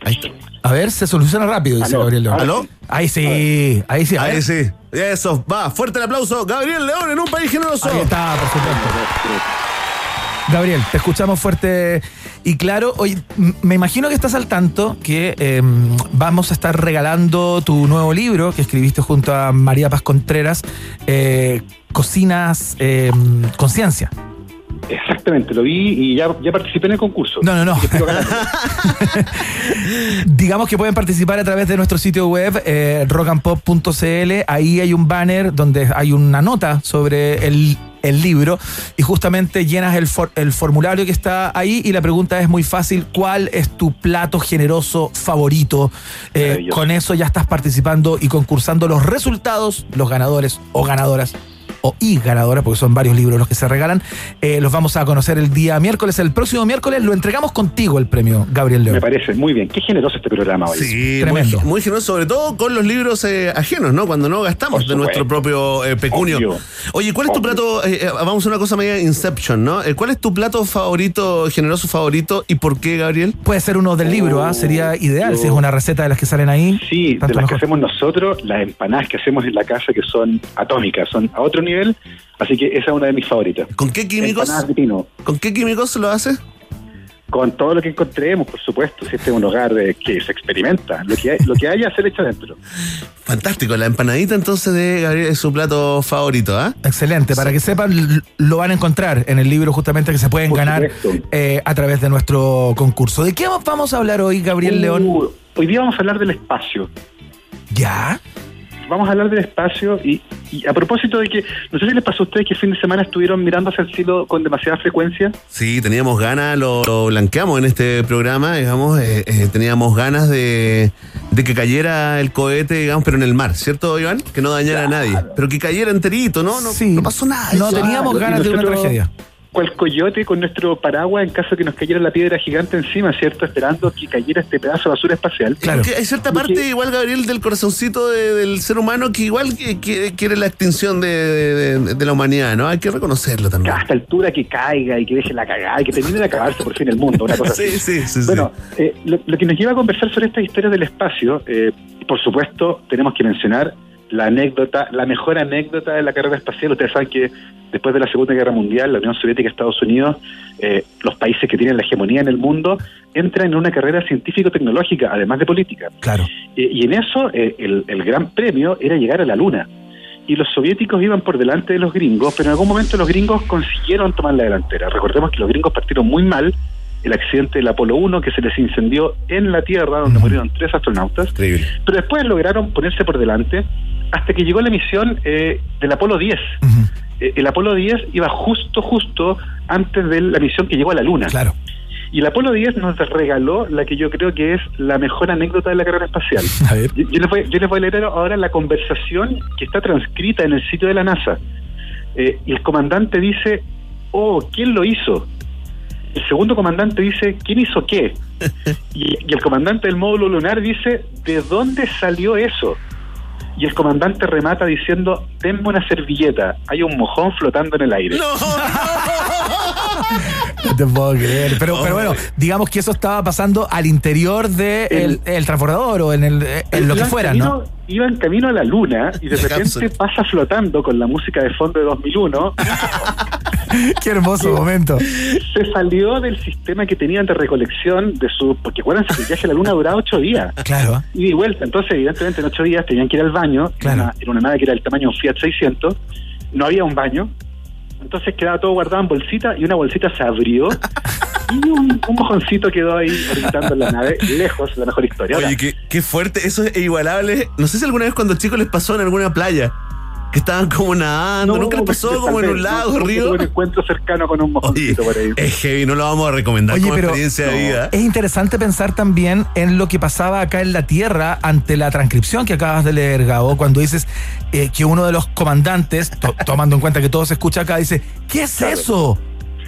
Ahí está. A ver, se soluciona rápido, dice Aló, Gabriel León. ¿Aló? Ahí sí, ahí sí. Ahí sí. Eso, va. Fuerte el aplauso. Gabriel León en un país generoso. Ahí está, por supuesto. Gabriel, te escuchamos fuerte y claro. Hoy me imagino que estás al tanto que eh, vamos a estar regalando tu nuevo libro que escribiste junto a María Paz Contreras, eh, Cocinas eh, Conciencia. Exactamente, lo vi y ya, ya participé en el concurso. No, no, no. Digamos que pueden participar a través de nuestro sitio web, eh, rockandpop.cl. Ahí hay un banner donde hay una nota sobre el, el libro y justamente llenas el, for- el formulario que está ahí y la pregunta es muy fácil, ¿cuál es tu plato generoso favorito? Eh, con eso ya estás participando y concursando los resultados, los ganadores o ganadoras. O y ganadoras, porque son varios libros los que se regalan, eh, los vamos a conocer el día miércoles. El próximo miércoles lo entregamos contigo el premio, Gabriel León. Me parece muy bien. Qué generoso este programa hoy. Sí, muy, Tremendo. muy generoso, sobre todo con los libros eh, ajenos, ¿no? Cuando no gastamos de nuestro propio eh, pecunio. Obvio. Oye, ¿cuál es tu plato? eh, vamos a una cosa media Inception, ¿no? Eh, ¿Cuál es tu plato favorito, generoso favorito y por qué, Gabriel? Puede ser uno del libro, ¿ah? sería ideal si es una receta de las que salen ahí. Sí, de las que hacemos nosotros, las empanadas que hacemos en la casa que son atómicas, son a otro nivel, así que esa es una de mis favoritas. ¿Con qué químicos? Empanadas de pino. ¿Con qué químicos lo haces? Con todo lo que encontremos, por supuesto. Si este es un hogar de, que se experimenta. Lo que, hay, lo que haya se le echa adentro. Fantástico, la empanadita entonces de Gabriel es su plato favorito, ¿ah? Excelente, para que sepan, lo van a encontrar en el libro justamente que se pueden Por ganar eh, a través de nuestro concurso. ¿De qué vamos a hablar hoy, Gabriel León? Uh, hoy día vamos a hablar del espacio. ¿Ya? Vamos a hablar del espacio y, y a propósito de que, no sé si les pasó a ustedes que el fin de semana estuvieron mirando hacia el cielo con demasiada frecuencia. Sí, teníamos ganas, lo, lo blanqueamos en este programa, digamos, eh, eh, teníamos ganas de, de que cayera el cohete, digamos, pero en el mar, ¿cierto, Iván? Que no dañara a nadie, pero que cayera enterito, ¿no? No, no pasó nada. No Eso- teníamos ganas de una tragedia. Cual coyote con nuestro paraguas en caso de que nos cayera la piedra gigante encima, ¿cierto? Esperando que cayera este pedazo de basura espacial. Porque hay cierta parte, igual, Gabriel, del corazoncito de- del ser humano que igual que- que- quiere la extinción de, de- de la humanidad, ¿no? Hay que reconocerlo también. A esta altura que caiga y que deje la cagada y que termine de acabarse por fin el mundo, una cosa Sí, así. sí, sí, sí. Bueno, eh, lo, lo que nos lleva a conversar sobre esta historia del espacio, eh, por supuesto, tenemos que mencionar la anécdota, la mejor anécdota de la carrera espacial. Ustedes saben que después de la Segunda Guerra Mundial, la Unión Soviética y Estados Unidos, eh, los países que tienen la hegemonía en el mundo, entran en una carrera científico-tecnológica, además de política. Claro. Eh, y en eso, eh, el, el gran premio era llegar a la Luna. Y los soviéticos iban por delante de los gringos, pero en algún momento los gringos consiguieron tomar la delantera. Recordemos que los gringos partieron muy mal el accidente del Apolo 1, que se les incendió en la Tierra, donde murieron tres astronautas. Increíble. Pero después lograron ponerse por delante hasta que llegó la misión eh, del Apolo 10. Eh, el Apolo 10 iba justo, justo antes de la misión que llegó a la Luna. Claro. Y el Apolo 10 nos regaló la que yo creo que es la mejor anécdota de la carrera espacial. A ver. Yo, yo les voy, yo les voy a leer ahora la conversación que está transcrita en el sitio de la NASA. Eh, y el comandante dice, oh, ¿quién lo hizo? El segundo comandante dice, ¿quién hizo qué? Y, y el comandante del módulo lunar dice, ¿de dónde salió eso? Y el comandante remata diciendo, denme una servilleta, hay un mojón flotando en el aire. No te puedo creer. Pero, pero bueno, digamos que eso estaba pasando al interior del de el, el transbordador o en, el, en lo que fuera, camino- ¿no? Iban camino a la luna y de La repente cápsula. pasa flotando con la música de fondo de 2001. Qué hermoso momento. Se salió del sistema que tenían de recolección de su. Porque acuérdense que el viaje a la luna duraba ocho días. Claro. Y de vuelta. Entonces, evidentemente, en ocho días tenían que ir al baño. Era, una, era una nave que era del tamaño Fiat 600. No había un baño. Entonces quedaba todo guardado en bolsita y una bolsita se abrió. Y un, un mojoncito quedó ahí orbitando en la nave, lejos, la mejor historia. Oye, qué, qué fuerte, eso es igualable. No sé si alguna vez cuando chicos les pasó en alguna playa, que estaban como nadando, nunca les pasó como en un lago, no, río. un encuentro cercano con un mojoncito por ahí. Es heavy, no lo vamos a recomendar Oye, como pero experiencia de vida. es interesante pensar también en lo que pasaba acá en la Tierra ante la transcripción que acabas de leer, Gabo, cuando dices eh, que uno de los comandantes, to- tomando en cuenta que todo se escucha acá, dice, ¿qué es eso?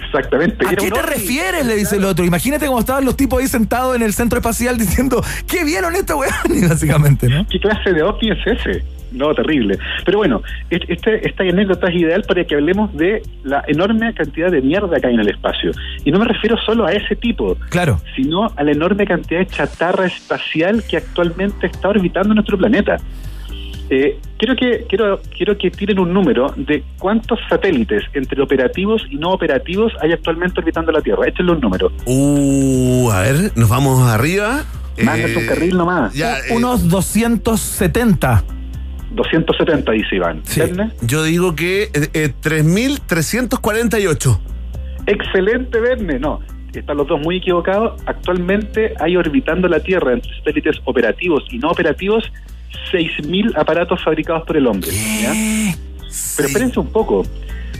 Exactamente. ¿A qué te refieres? Le dice el otro. Imagínate cómo estaban los tipos ahí sentados en el centro espacial diciendo, ¿qué vieron esta weón? Y básicamente, ¿no? ¿Qué clase de ovni es ese? No, terrible. Pero bueno, est- este, esta anécdota es ideal para que hablemos de la enorme cantidad de mierda que hay en el espacio. Y no me refiero solo a ese tipo, Claro. sino a la enorme cantidad de chatarra espacial que actualmente está orbitando nuestro planeta. Eh, quiero que quiero quiero que tiren un número de cuántos satélites entre operativos y no operativos hay actualmente orbitando la Tierra. Échenle un número. Uh, a ver, nos vamos arriba. Mándate Eh, un carril nomás. Ya, eh, Unos 270. 270 dice Iván. ¿Verne? yo digo que eh, eh, 3.348. Excelente, Verne. No, están los dos muy equivocados. Actualmente hay orbitando la Tierra entre satélites operativos y no operativos 6.000 aparatos fabricados por el hombre. ¿ya? Pero espérense un poco.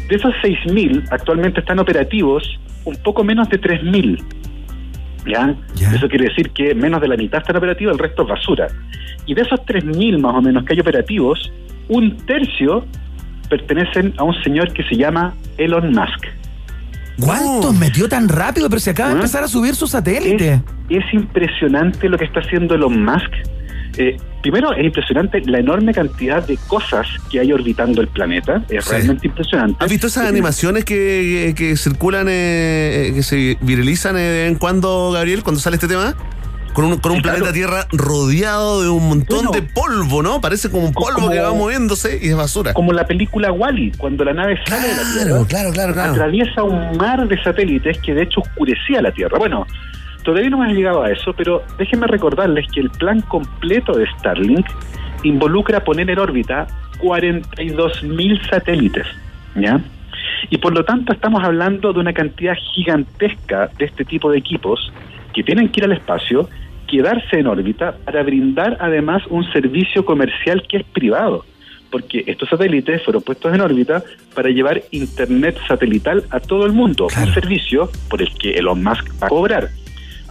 De esos 6.000 actualmente están operativos un poco menos de 3.000. ¿Ya? Eso quiere decir que menos de la mitad están operativos, el resto es basura. Y de esos 3.000 más o menos que hay operativos, un tercio pertenecen a un señor que se llama Elon Musk. ¿Cuántos metió tan rápido? Pero se acaba de empezar a subir su satélite. Es, es impresionante lo que está haciendo Elon Musk. Eh, primero, es impresionante la enorme cantidad de cosas que hay orbitando el planeta. Es Sí. realmente impresionante. ¿Has visto esas animaciones que, que, que circulan, eh, que se viralizan eh, de vez en cuando, Gabriel, cuando sale este tema? con un, con un planeta Tierra rodeado de un montón de polvo, ¿no? Parece como un polvo como- que va moviéndose y es basura. Como la película Wally, cuando la nave sale de la Tierra, claro, claro, claro. atraviesa un mar de satélites que de hecho oscurecía la Tierra. Bueno, todavía no hemos llegado a eso, pero déjenme recordarles que el plan completo de Starlink involucra poner en órbita 42.000 satélites, ¿ya? Y por lo tanto estamos hablando de una cantidad gigantesca de este tipo de equipos que tienen que ir al espacio, quedarse en órbita para brindar además un servicio comercial que es privado, porque estos satélites fueron puestos en órbita para llevar internet satelital a todo el mundo, un servicio por el que Elon Musk va a cobrar.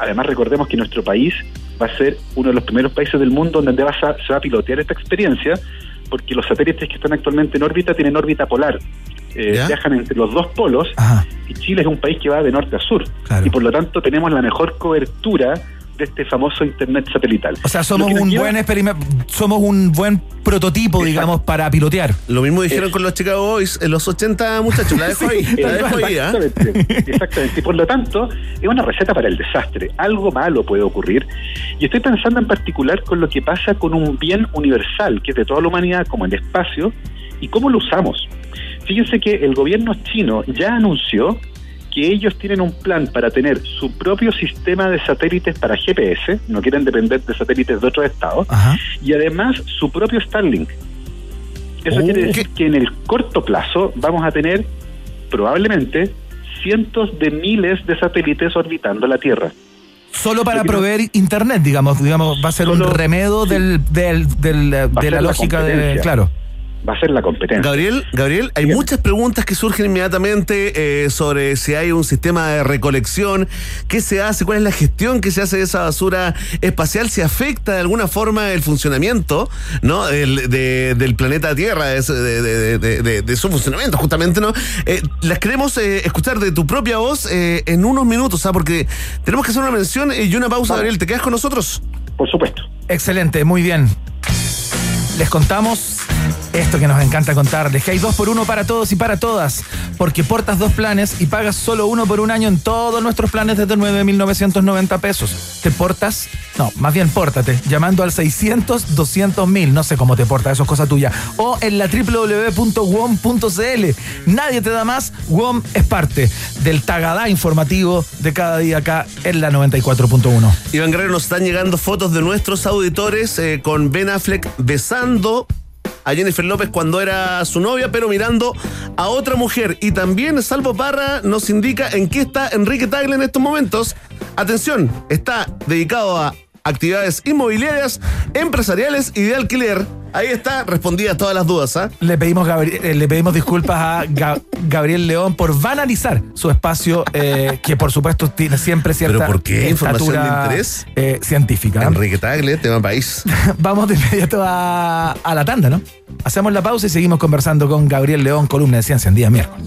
Además recordemos que nuestro país va a ser uno de los primeros países del mundo donde va a- se va a pilotear esta experiencia, porque los satélites que están actualmente en órbita tienen órbita polar. Eh, viajan entre los dos polos y Chile es un país que va de norte a sur. Y por lo tanto tenemos la mejor cobertura de este famoso internet satelital. O sea, somos un lleva- buen experimento, somos un buen prototipo, digamos, para pilotear. Lo mismo dijeron con los Chicago Boys en los 80, muchachos. La dejo ahí. La dejo ahí, ¿ah? Exactamente, exactamente. Y por lo tanto, es una receta para el desastre. Algo malo puede ocurrir. Y estoy pensando en particular con lo que pasa con un bien universal, que es de toda la humanidad, como el espacio, y cómo lo usamos. Fíjense que el gobierno chino ya anunció que ellos tienen un plan para tener su propio sistema de satélites para GPS, no quieren depender de satélites de otros estados, y además su propio Starlink. Eso Oh. quiere decir que en el corto plazo vamos a tener probablemente cientos de miles de satélites orbitando la Tierra. Solo para proveer internet, digamos, digamos, va a ser un remedo del, del, del, eh, de la la lógica de. Claro. Va a ser la competencia. Gabriel, Gabriel, hay muchas preguntas que surgen inmediatamente eh, sobre si hay un sistema de recolección, qué se hace, cuál es la gestión que se hace de esa basura espacial, si afecta de alguna forma el funcionamiento, ¿no? del- de- del planeta Tierra, de, su- de- de- de- de- de su funcionamiento, justamente, ¿no? Eh, las queremos eh, escuchar de tu propia voz eh, en unos minutos, ¿ah? Porque tenemos que hacer una mención y una pausa, Gabriel. ¿Te quedas con nosotros? Por supuesto. Excelente, muy bien. Les contamos esto que nos encanta contarles, que hay dos por uno para todos y para todas, porque portas dos planes y pagas solo uno por un año en todos nuestros planes desde 9.990 pesos. ¿Te portas? No, más bien pórtate, llamando al 600-200.000, no sé cómo te porta, eso es cosa tuya, o en la www.wom.cl. Nadie te da más, WOM es parte del tagadá informativo de cada día acá en la 94.1. Iván Guerrero, nos están llegando fotos de nuestros auditores eh, con Ben Affleck besando a Jennifer López cuando era su novia, pero mirando a otra mujer. Y también Salvo Parra nos indica en qué está Enrique Tagle en estos momentos. Atención, está dedicado a actividades inmobiliarias, empresariales y de alquiler. Ahí está, respondidas todas las dudas, ¿ah? Le pedimos, Gabri- eh, le pedimos disculpas a Ga- Gabriel León por banalizar su espacio, eh, que por supuesto tiene siempre cierta ¿Pero por qué? ¿Información de interés? eh, científica. Enrique Tagle, tema país. Vamos de inmediato a, a la tanda, ¿no? Hacemos la pausa y seguimos conversando con Gabriel León, columna de Ciencia en Día Miércoles.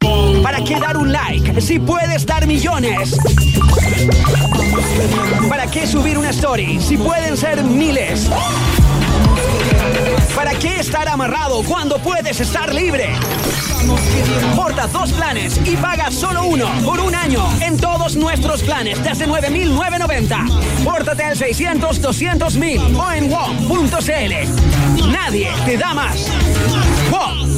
¿Para qué dar un like si puedes dar millones? ¿Para qué subir una story si pueden ser miles? ¿Para qué estar amarrado cuando puedes estar libre? Porta dos planes y paga solo uno por un año en todos nuestros planes desde 9.990. Pórtate al 600-200.000 o en WOM.cl. Nadie te da más. WOM.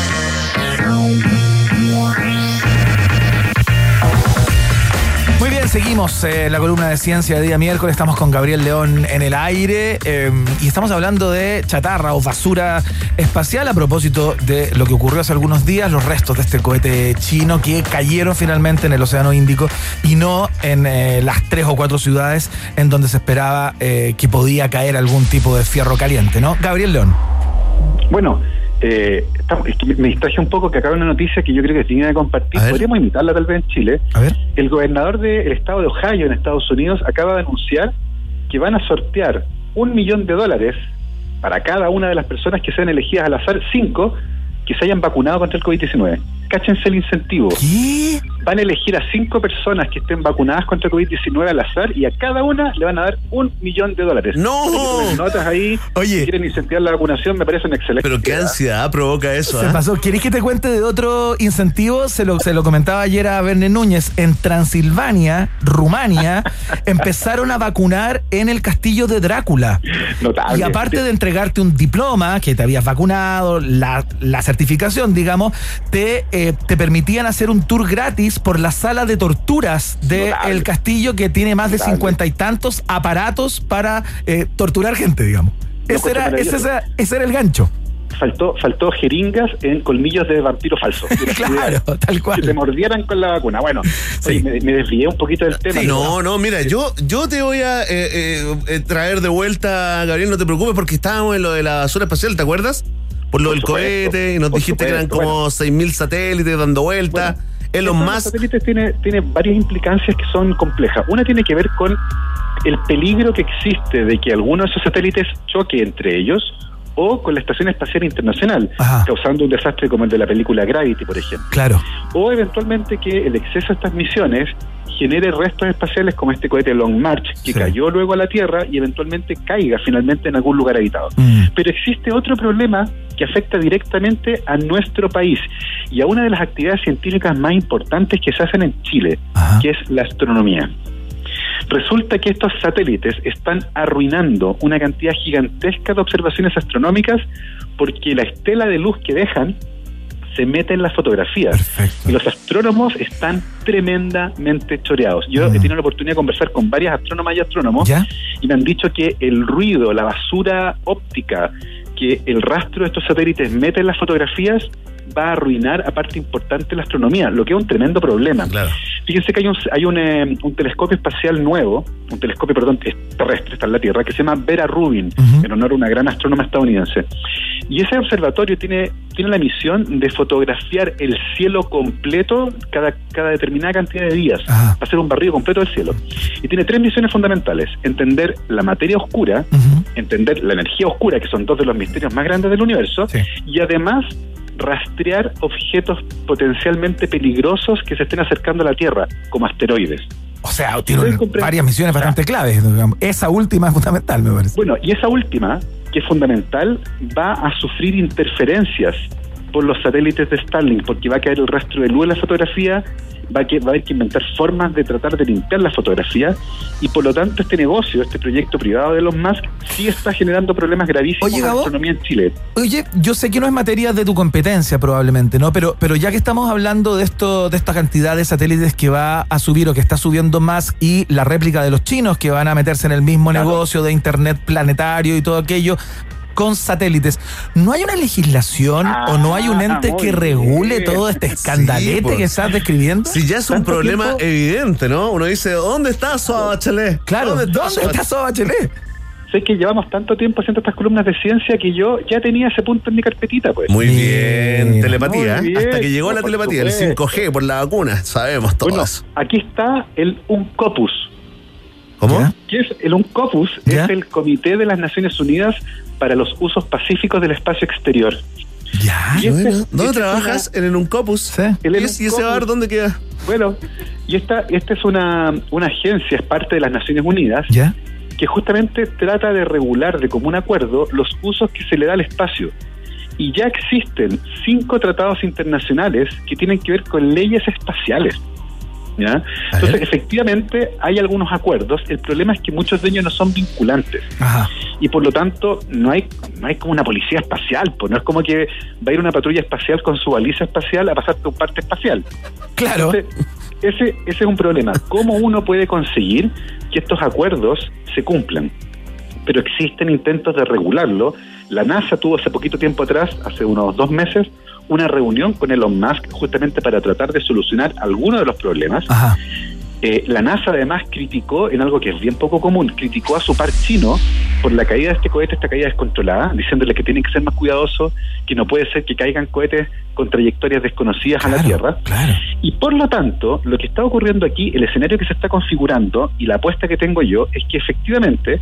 Seguimos eh, la columna de ciencia de día miércoles. Estamos con Gabriel León en el aire eh, y estamos hablando de chatarra o basura espacial a propósito de lo que ocurrió hace algunos días, los restos de este cohete chino que cayeron finalmente en el Océano Índico y no en eh, las tres o cuatro ciudades en donde se esperaba eh, que podía caer algún tipo de fierro caliente, ¿no? Gabriel León. Bueno, eh, estamos- es que me- distraje un poco que acaba una noticia que yo creo que digna de compartir. Podríamos imitarla tal vez en Chile. A ver. El gobernador del estado de Ohio en Estados Unidos acaba de anunciar que van a sortear un millón de dólares para cada una de las personas que sean elegidas al azar, cinco, que se hayan vacunado contra el COVID-19. Cáchense el incentivo. Van a elegir a cinco personas que estén vacunadas contra el COVID-19 al azar y a cada una le van a dar un millón de dólares. ¡No! Notas ahí. Oye. Si quieren incentivar la vacunación, me parece un excelente. Pero qué ansiedad provoca eso, Se ¿ah? pasó. ¿Queréis que te cuente de otro incentivo? Se lo, se lo comentaba ayer a Verne Núñez. En Transilvania, Rumania, empezaron a vacunar en el castillo de Drácula. Notable. Y aparte de entregarte un diploma que te habías vacunado, la, la certificación, digamos, te, eh, te permitían hacer un tour gratis por la sala de torturas del castillo que tiene más de cincuenta y tantos aparatos para eh, torturar gente, digamos. Ese era, ese, era- ese era el gancho. faltó, faltó jeringas en colmillos de vampiro falso. claro, tal cual. Que te mordieran con la vacuna. Bueno, oye, me, me desvié un poquito del tema. No, no, mira, yo, yo te voy a eh, eh, traer de vuelta, Gabriel, no te preocupes, porque estábamos en lo de la basura espacial, ¿te acuerdas? Por lo del cohete, y nos dijiste que eran como 6.000 satélites dando vueltas. Elon de los Musk. satélites tiene, tiene varias implicancias que son complejas. Una tiene que ver con el peligro que existe de que alguno de esos satélites choque entre ellos o con la Estación Espacial Internacional, Ajá. causando un desastre como el de la película Gravity, por ejemplo. Claro. O eventualmente que el exceso de estas misiones genere restos espaciales como este cohete Long March, que Sí. cayó luego a la Tierra y eventualmente caiga finalmente en algún lugar habitado. Mm. Pero existe otro problema que afecta directamente a nuestro país y a una de las actividades científicas más importantes que se hacen en Chile, que es la astronomía. Resulta que estos satélites están arruinando una cantidad gigantesca de observaciones astronómicas porque la estela de luz que dejan se mete en las fotografías. Y los astrónomos están tremendamente choreados. Yo he tenido la oportunidad de conversar con varias astrónomas y astrónomos y me han dicho que el ruido, la basura óptica que el rastro de estos satélites mete en las fotografías va a arruinar a parte importante la astronomía, lo que es un tremendo problema. Fíjense que hay un, hay un, eh, un telescopio espacial nuevo, un telescopio, perdón, es terrestre, está en la Tierra, que se llama Vera Rubin, en honor a una gran astrónoma estadounidense. Y ese observatorio tiene, tiene la misión de fotografiar el cielo completo cada, cada determinada cantidad de días, hacer un barrido completo del cielo. Y tiene tres misiones fundamentales, entender la materia oscura, entender la energía oscura, que son dos de los misterios más grandes del universo, y además rastrear objetos potencialmente peligrosos que se estén acercando a la Tierra, como asteroides. O sea, tiene varias misiones bastante claves. digamos. Esa última es fundamental, me parece. Bueno, y esa última, que es fundamental, va a sufrir interferencias por los satélites de Starlink, porque va a caer el rastro de luz en la fotografía, va a, que, va a haber que inventar formas de tratar de limpiar la fotografía, y por lo tanto este negocio, este proyecto privado de Elon Musk, sí está generando problemas gravísimos en la astronomía en Chile. Oye, yo sé que no es materia de tu competencia probablemente, ¿no? Pero, pero ya que estamos hablando de esto, de esta cantidad de satélites que va a subir o que está subiendo más y la réplica de los chinos que van a meterse en el mismo negocio de internet planetario y todo aquello con satélites, ¿no hay una legislación o no hay un ente que regule todo este escandalete pues. que estás describiendo? Si ya es un ¿Tanto problema tiempo? evidente, ¿no? Uno dice, ¿dónde está Soa Bachelet? Claro, ¿dónde está Soa Bachelet? Sé que llevamos tanto tiempo haciendo estas columnas de ciencia que yo ya tenía ese punto en mi carpetita, pues. Muy bien, Mira. telepatía. Muy bien, Hasta que llegó no, la telepatía, el supuesto. 5G por la vacuna, sabemos todo Bueno, eso. aquí está el UNCOPUS. ¿Cómo? ¿Qué es el UNCOPUS? ¿Ya? Es el Comité de las Naciones Unidas para los Usos Pacíficos del Espacio Exterior. Ya. Y este- Bueno, ¿Dónde trabajas? En el Uncopus. Sí. El ¿Y, ese- y ese bar dónde queda? Bueno, y esta, esta es una, una agencia, es parte de las Naciones Unidas, ¿Ya? que justamente trata de regular de común acuerdo los usos que se le da al espacio. Y ya existen cinco tratados internacionales que tienen que ver con leyes espaciales. ¿Ya? Entonces, efectivamente, hay algunos acuerdos. El problema es que muchos de ellos no son vinculantes. Ajá. y por lo tanto no hay no hay como una policía espacial, pues no es como que va a ir una patrulla espacial con su baliza espacial a pasarte un parte espacial. Claro. Entonces, ese, ese es un problema. ¿Cómo uno puede conseguir que estos acuerdos se cumplan? Pero existen intentos de regularlo. La NASA tuvo hace poquito tiempo atrás, hace unos dos meses, una reunión con Elon Musk justamente para tratar de solucionar algunos de los problemas. Eh, la NASA además criticó en algo que es bien poco común, criticó a su par chino por la caída de este cohete, esta caída descontrolada, diciéndole que tienen que ser más cuidadosos, que no puede ser que caigan cohetes con trayectorias desconocidas a la Tierra. Y por lo tanto, lo que está ocurriendo aquí, el escenario que se está configurando y la apuesta que tengo yo es que efectivamente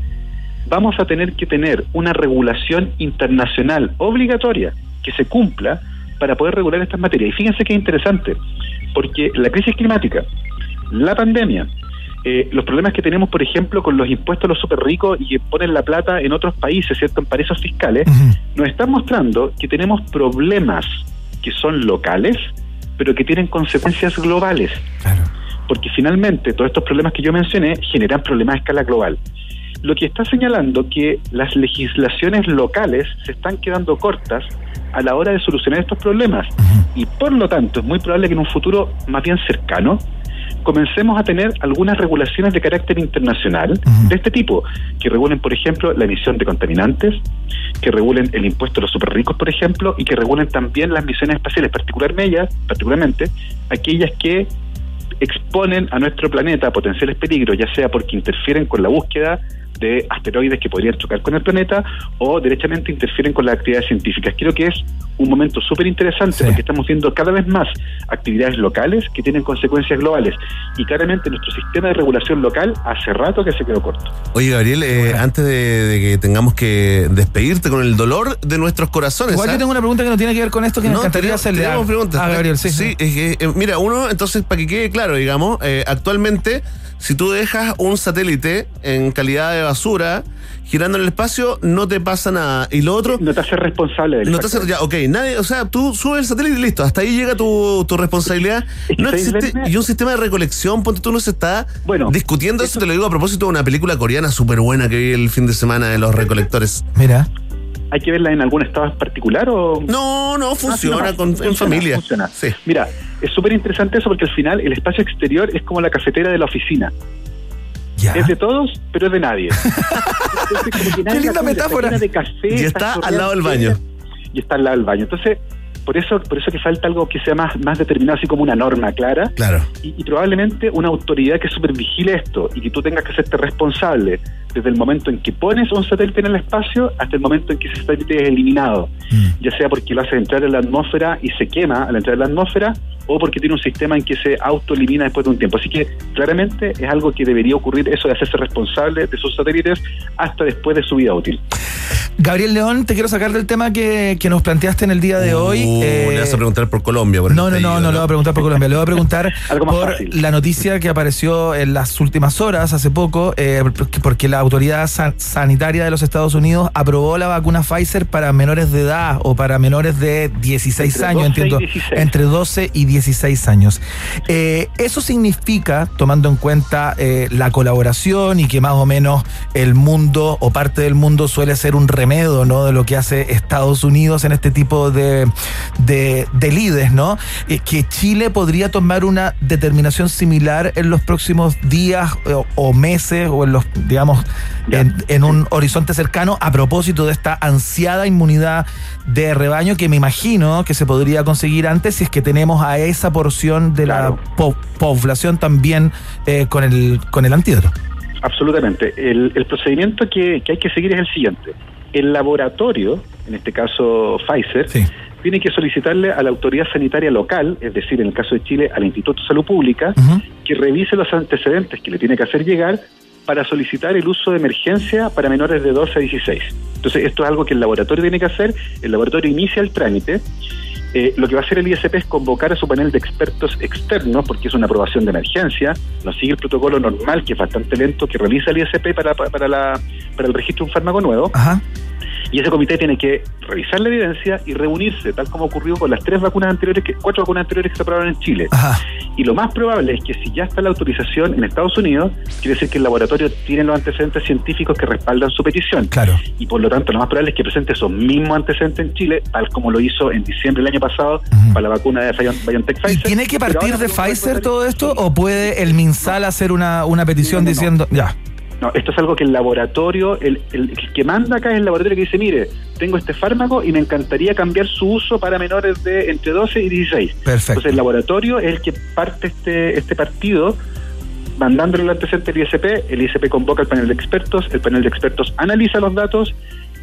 vamos a tener que tener una regulación internacional obligatoria que se cumpla para poder regular estas materias. Y fíjense que es interesante, porque la crisis climática, la pandemia, eh, los problemas que tenemos, por ejemplo, con los impuestos a los super ricos y que ponen la plata en otros países, ¿cierto? En paraísos fiscales, nos están mostrando que tenemos problemas que son locales, pero que tienen consecuencias globales. Porque finalmente todos estos problemas que yo mencioné generan problemas a escala global. Lo que está señalando que las legislaciones locales se están quedando cortas a la hora de solucionar estos problemas. Y por lo tanto, es muy probable que en un futuro más bien cercano comencemos a tener algunas regulaciones de carácter internacional de este tipo, que regulen, por ejemplo, la emisión de contaminantes, que regulen el impuesto a los superricos, por ejemplo, y que regulen también las misiones espaciales, particularmente, particularmente aquellas que exponen a nuestro planeta a potenciales peligros, ya sea porque interfieren con la búsqueda de asteroides que podrían chocar con el planeta o derechamente interfieren con las actividades científicas. Creo que es un momento súper interesante porque estamos viendo cada vez más actividades locales que tienen consecuencias globales y claramente nuestro sistema de regulación local hace rato que se quedó corto. Oye, Gabriel, eh, antes de, de que tengamos que despedirte con el dolor de nuestros corazones. Igual ¿ah? yo tengo una pregunta que no tiene que ver con esto que me No, encantaría tenemos- hacerle. tenemos a- preguntas. a Gabriel, sí. Sí, es que, eh, mira, uno, entonces, para que quede claro, digamos, eh, actualmente, si tú dejas un satélite en calidad de basura girando en el espacio, no te pasa nada. Y lo otro. No te haces responsable del No te haces, ya, ok, nadie, o sea, tú subes el satélite y listo, hasta ahí llega tu, tu responsabilidad. No ¿sabes, existe, y un sistema de recolección, ponte tú, no se está discutiendo eso, te lo digo a propósito de una película coreana súper buena que vi el fin de semana de los recolectores. Mira. ¿Hay que verla en algún estado particular o...? No, no, funciona con- en familia. Funciona. Mira, es súper interesante eso porque al final el espacio exterior es como la cafetera de la oficina. Es de todos, pero es de nadie. Entonces, como que nadie Qué linda metáfora. de café, Y está chorreando al lado del baño. Y está al lado del baño. Entonces, por eso, por eso que falta algo que sea más, más determinado, así como una norma clara. Claro. Y, y probablemente una autoridad que supervigile esto y que tú tengas que hacerte responsable desde el momento en que pones un satélite en el espacio hasta el momento en que ese satélite es eliminado. Ya sea porque lo hace entrar en la atmósfera y se quema al entrar en la atmósfera o porque tiene un sistema en que se autoelimina después de un tiempo. Así que claramente es algo que debería ocurrir, eso de hacerse responsable de sus satélites hasta después de su vida útil. Gabriel León, te quiero sacar del tema que, que nos planteaste en el día de hoy. Uh, Eh, le vas a preguntar por Colombia. Por no, no, no, apellido, no le voy a preguntar por Colombia, le voy a preguntar por fácil. la noticia que apareció en las últimas horas, hace poco, eh, porque- la autoridad san- sanitaria de los Estados Unidos aprobó la vacuna Pfizer para menores de edad o para menores de 16 Entre años, 12 y entiendo, 16. entre 12 y 16 años. Eh, eso significa, tomando en cuenta eh, la colaboración y que más o menos el mundo o parte del mundo suele ser un remedio, ¿no? De lo que hace Estados Unidos en este tipo de, de, de lides, ¿no? Eh, que Chile podría tomar una determinación similar en los próximos días eh, o, o meses o en los, digamos, en, en un horizonte cercano a propósito de esta ansiada inmunidad de rebaño que me imagino que se podría conseguir antes si es que tenemos a esa porción de la po- población también eh, con el con el antídoto. Absolutamente. El, el procedimiento que, que hay que seguir es el siguiente. El laboratorio, en este caso Pfizer, tiene que solicitarle a la autoridad sanitaria local, es decir, en el caso de Chile, al Instituto de Salud Pública, que revise los antecedentes que le tiene que hacer llegar para solicitar el uso de emergencia para menores de 12 a 16. Entonces, esto es algo que el laboratorio tiene que hacer. El laboratorio inicia el trámite. Eh, lo que va a hacer el ISP es convocar a su panel de expertos externos, porque es una aprobación de emergencia, no sigue el protocolo normal, que es bastante lento, que realiza el ISP para, para, la, para el registro de un fármaco nuevo. Y ese comité tiene que revisar la evidencia y reunirse, tal como ocurrió con las tres vacunas anteriores, que, cuatro vacunas anteriores que se aprobaron en Chile. Y lo más probable es que si ya está la autorización en Estados Unidos, quiere decir que el laboratorio tiene los antecedentes científicos que respaldan su petición. Claro. Y por lo tanto, lo más probable es que presente esos mismos antecedentes en Chile, tal como lo hizo en diciembre del año pasado para la vacuna de Bion- BioNTech Pfizer. ¿Tiene que partir de Pfizer todo esto o puede el MinSal hacer una, una petición No, no, no. diciendo, ya, No, esto es algo que el laboratorio, el, el- el que manda acá es el laboratorio que dice, mire, tengo este fármaco y me encantaría cambiar su uso para menores de entre 12 y 16. Perfecto. Entonces el laboratorio es el que parte este, este partido mandándole el antecedente al ISP, el ISP convoca al panel de expertos, el panel de expertos analiza los datos,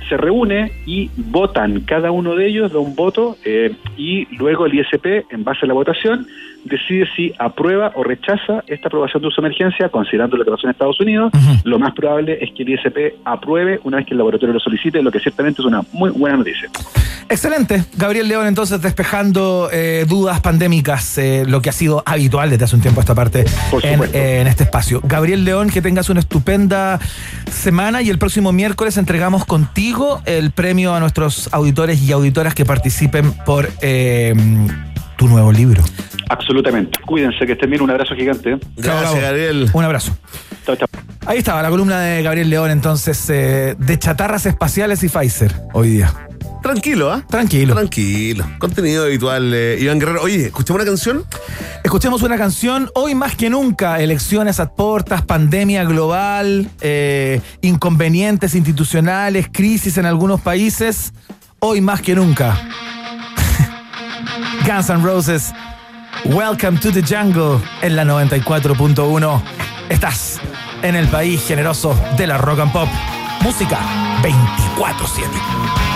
se reúne y votan, cada uno de ellos da un voto eh, y luego el ISP, en base a la votación, decide si aprueba o rechaza esta aprobación de uso de emergencia, considerando lo que pasó en Estados Unidos. Lo más probable es que el ISP apruebe una vez que el laboratorio lo solicite, lo que ciertamente es una muy buena noticia. Excelente. Gabriel León, entonces, despejando eh, dudas pandémicas, eh, lo que ha sido habitual desde hace un tiempo a esta parte en, eh, en este espacio. Gabriel León, que tengas una estupenda semana y el próximo miércoles entregamos contigo el premio a nuestros auditores y auditoras que participen por tu nuevo libro. Absolutamente. Cuídense, que estén bien. Un abrazo gigante. Gracias, Gabriel. Un abrazo. Chao, chao. Ahí estaba la columna de Gabriel León, entonces, eh, de chatarras espaciales y Pfizer hoy día. Tranquilo, ¿ah? Tranquilo. Tranquilo. Contenido habitual, eh, Iván Guerrero. Oye, ¿escuchamos una canción? Escuchemos una canción, hoy más que nunca, elecciones a portas, pandemia global, eh, inconvenientes institucionales, crisis en algunos países, hoy más que nunca. Guns N' Roses, Welcome to the Jungle en la 94.1. Estás en el país generoso de la rock and pop. Música 24-7.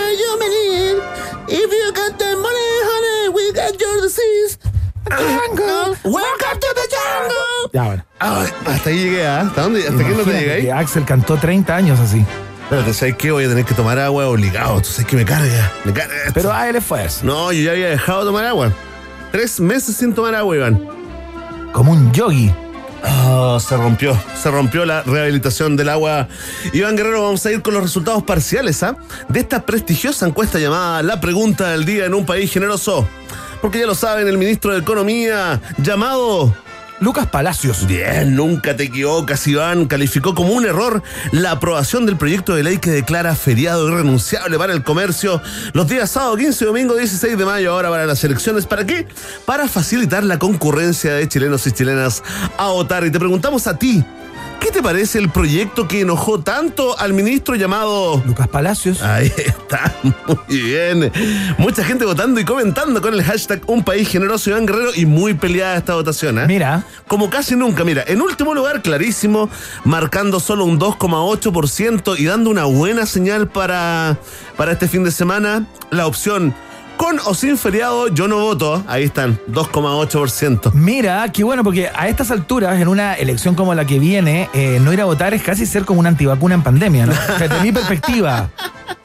¿Hasta dónde? ¿Hasta qué no te que Axel cantó 30 años así. Espérate, ¿sabes qué? Voy a tener que tomar agua obligado. Tú sabes que me carga. Me carga. esto. Pero a él esfuerzo. No, yo ya había dejado de tomar agua. Tres meses sin tomar agua, Iván. Como un yogi. Ah, se rompió, se rompió la rehabilitación del agua. Iván Guerrero, vamos a ir con los resultados parciales ¿ah? de esta prestigiosa encuesta llamada La Pregunta del Día en un País Generoso. Porque ya lo saben, el ministro de Economía, llamado Lucas Palacios. Bien, nunca te equivocas, Iván. Calificó como un error la aprobación del proyecto de ley que declara feriado irrenunciable para el comercio los días sábado 15 y domingo 16 de mayo, ahora para las elecciones. ¿Para qué? Para facilitar la concurrencia de chilenos y chilenas a votar. Y te preguntamos a ti. ¿Qué te parece el proyecto que enojó tanto al ministro llamado Lucas Palacios? Ahí está, muy bien. Mucha gente votando y comentando con el hashtag Un País Generoso Iván Guerrero y muy peleada esta votación, ¿eh? Mira. Como casi nunca, mira, en último lugar, clarísimo, marcando solo un 2,8% y dando una buena señal para, para este fin de semana, la opción con o sin feriado, yo no voto. Ahí están, 2,8%. Mira, qué bueno, porque a estas alturas, en una elección como la que viene, eh, no ir a votar es casi ser como una antivacuna en pandemia, ¿no? Desde mi perspectiva.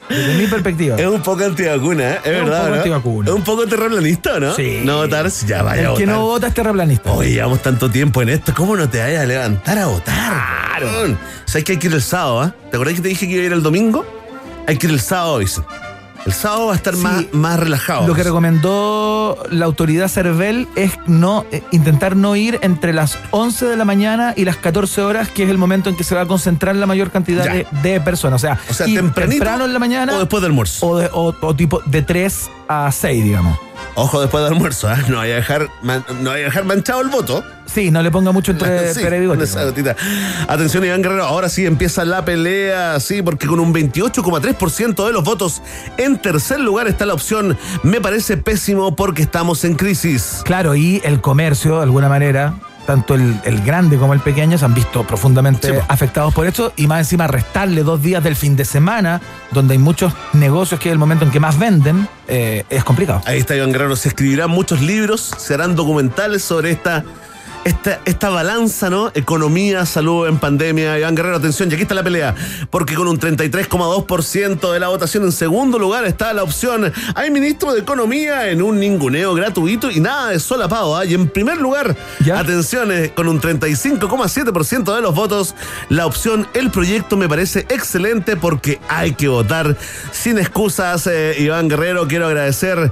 Desde mi perspectiva. Es un poco antivacuna, ¿eh? es Es un verdad. poco ¿no? antivacuna. Es un poco terraplanista, ¿no? Sí. No votar, ya vaya a El que votar. no vota es terraplanista. Oye, llevamos tanto tiempo en esto, ¿cómo no te vayas a levantar a votar? Claro. ¿Sabes que hay que ir el sábado, ah? ¿Te acordás que te dije que iba a ir el domingo? Hay que ir el sábado, dicen. El sábado va a estar Sí. más, más relajado. Lo que recomendó la autoridad Cervel es no eh, intentar no ir entre las 11 de la mañana y las 14 horas, que es el momento en que se va a concentrar la mayor cantidad de, de personas. O sea, O sea, ir tempranito temprano en la mañana o después del almuerzo. o, de- o- o tipo de 3 a 6, digamos. Ojo después del almuerzo, ¿ah? No vaya a dejar, man- no vaya a dejar manchado el voto. Sí, no le ponga mucho entre Sí, bigote. Atención, Iván Guerrero, ahora sí empieza la pelea, sí, porque con un 28,3% de los votos, en tercer lugar está la opción, me parece pésimo porque estamos en crisis. Claro, y el comercio, de alguna manera, tanto el, el grande como el pequeño se han visto profundamente Sí, afectados por esto y más encima restarle dos días del fin de semana, donde hay muchos negocios que es el momento en que más venden, eh, es complicado. Ahí está Iván Guerrero, se escribirán muchos libros, se harán documentales sobre esta, esta, esta balanza, ¿no? Economía, salud en pandemia. Iván Guerrero, atención, y aquí está la pelea, porque con un 33,2% de la votación en segundo lugar está la opción, hay ministro de Economía en un ninguneo gratuito y nada de solapado, ¿ah? Y en primer lugar, ¿Ya? atención, eh, con un 35,7% de los votos, la opción, el proyecto me parece excelente porque hay que votar sin excusas. eh, Iván Guerrero, quiero agradecer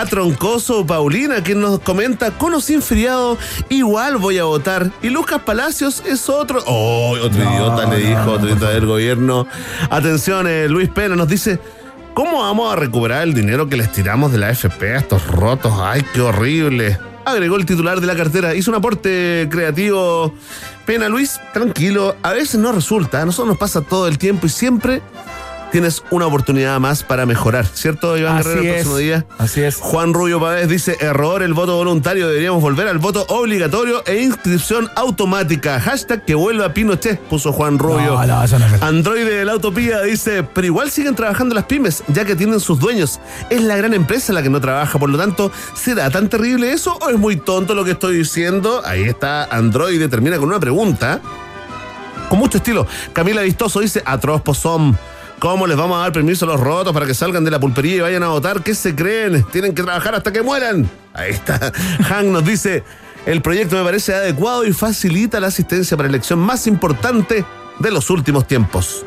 a Troncoso Paulina, quien nos comenta, con o sin feriado, igual voy a votar. Y Lucas Palacios es otro. Oh, otro No, idiota le dijo, no, otro idiota del gobierno. Atención, eh, Luis Pena nos dice. ¿Cómo vamos a recuperar el dinero que les tiramos de la FP a estos rotos? ¡Ay, qué horrible! Agregó el titular de la cartera. Hizo un aporte creativo. Pena, Luis, tranquilo. A veces no resulta. A nosotros nos pasa todo el tiempo y siempre tienes una oportunidad más para mejorar. ¿Cierto, Iván Así Guerrero, el es. próximo día? Así es. Juan Rubio Pávez dice, error el voto voluntario, deberíamos volver al voto obligatorio e inscripción automática. Hashtag que vuelva Pinochet, puso Juan Rubio. No, no, eso no es verdad. Android de la Utopía dice, pero igual siguen trabajando las pymes, ya que tienen sus dueños. Es la gran empresa la que no trabaja, por lo tanto, ¿será tan terrible eso o es muy tonto lo que estoy diciendo? Ahí está Android, termina con una pregunta. Con mucho estilo. Camila Vistoso dice, atroz pozón. ¿Cómo les vamos a dar permiso a los rotos para que salgan de la pulpería y vayan a votar? ¿Qué se creen? Tienen que trabajar hasta que mueran. Ahí está. Han nos dice, el proyecto me parece adecuado y facilita la asistencia para la elección más importante de los últimos tiempos.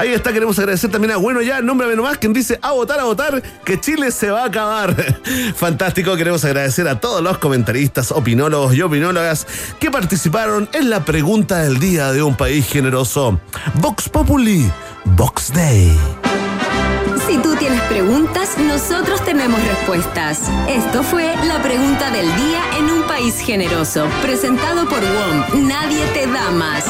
Ahí está, queremos agradecer también a Bueno Ya, nómbrame nomás, quien dice a votar, a votar, que Chile se va a acabar. Fantástico, queremos agradecer a todos los comentaristas, opinólogos y opinólogas que participaron en la pregunta del día de un país generoso. Vox Populi, Vox Day. Si tú tienes preguntas, nosotros tenemos respuestas. Esto fue la pregunta del día en un país país generoso. Presentado por WOM. Nadie te da más.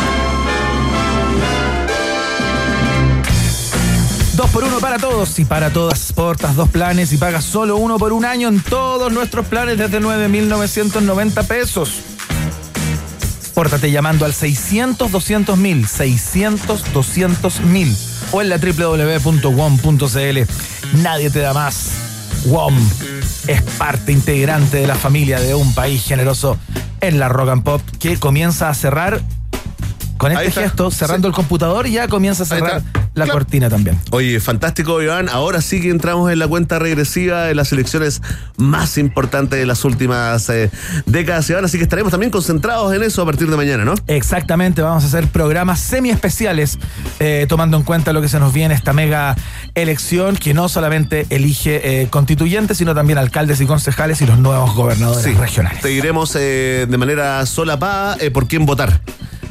Dos por uno para todos y para todas. Portas dos planes y pagas solo uno por un año en todos nuestros planes desde 9,990 pesos. Pórtate llamando al 600 200 mil, 600 200 mil o en la www.wom.cl. Nadie te da más. WOM es parte integrante de la familia de un país generoso en la Rock and Pop que comienza a cerrar con este gesto, cerrando el computador ya comienza a cerrar la Claro. cortina también. Oye, fantástico, Iván. Ahora sí que entramos en la cuenta regresiva de las elecciones más importantes de las últimas eh, décadas, Iván. Así que estaremos también concentrados en eso a partir de mañana, ¿no? Exactamente, vamos a hacer programas semi especiales eh, tomando en cuenta lo que se nos viene esta mega elección que no solamente elige eh, constituyentes, sino también alcaldes y concejales y los nuevos gobernadores Sí. regionales. Te diremos de manera solapada por quién votar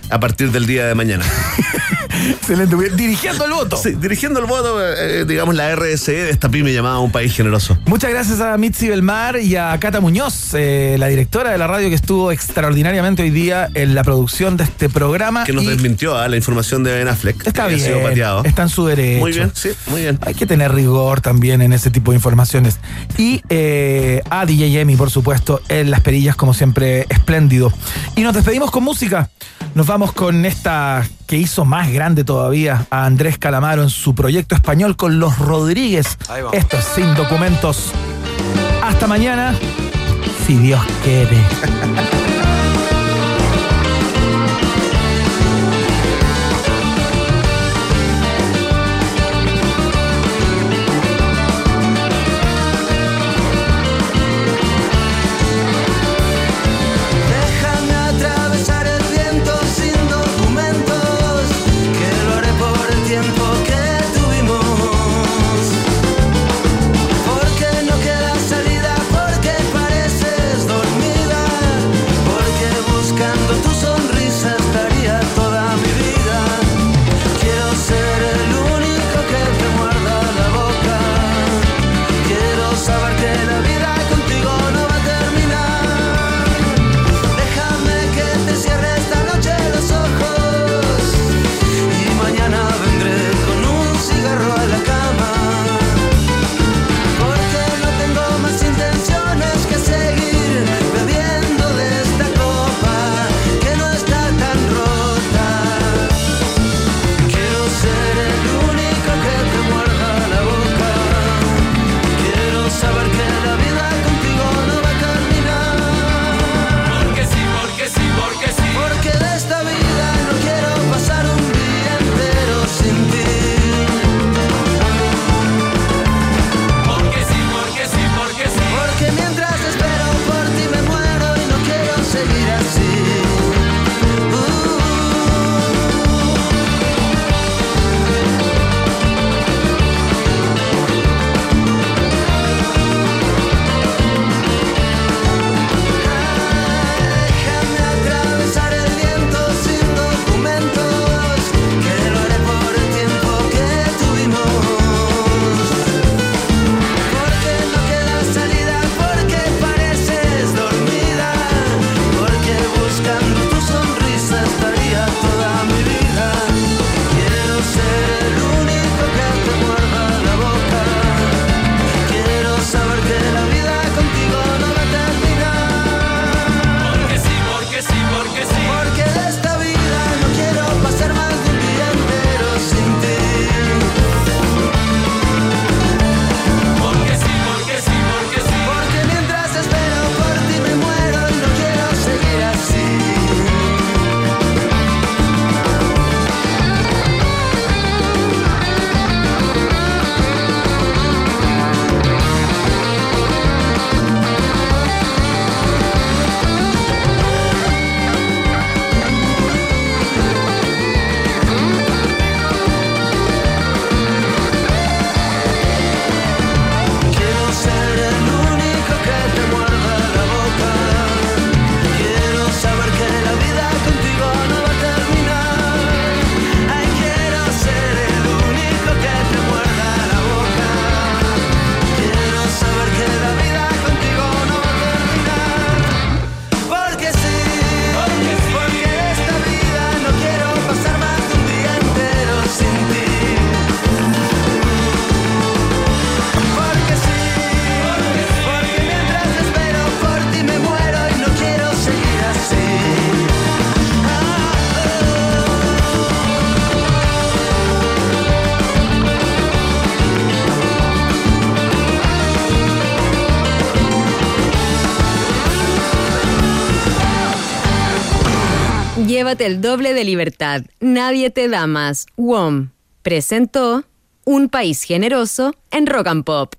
a partir del día de mañana. Excelente, dirigiendo el voto. Sí, dirigiendo el voto, eh, digamos, la RSE de esta pyme llamada Un País Generoso. Muchas gracias a Mitzi Belmar y a Cata Muñoz, eh, la directora de la radio que estuvo extraordinariamente hoy día en la producción de este programa. Que nos y desmintió a la información de Ben Affleck. Está que bien, sido pateado. está en su derecho. Muy bien, sí, muy bien. Hay que tener rigor también en ese tipo de informaciones. Y eh, a DJ Emi, por supuesto, en las perillas, como siempre, espléndido. Y nos despedimos con música. Nos vamos con esta que hizo más grande todavía a Andrés Calamaro en su proyecto español con los Rodríguez. Esto es sin documentos. Hasta mañana, si Dios quiere. See. El doble de libertad. Nadie te da más. WOM presentó Un país generoso en Rock and Pop.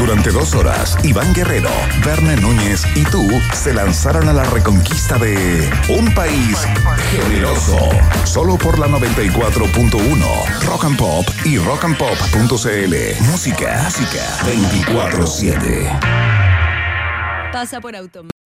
Durante dos horas, Iván Guerrero, Verne Núñez y tú se lanzaron a la reconquista de un país generoso. Solo por la 94.1 Rock and Pop y rockandpop.cl. Música, música 24-7. Pasa por automático.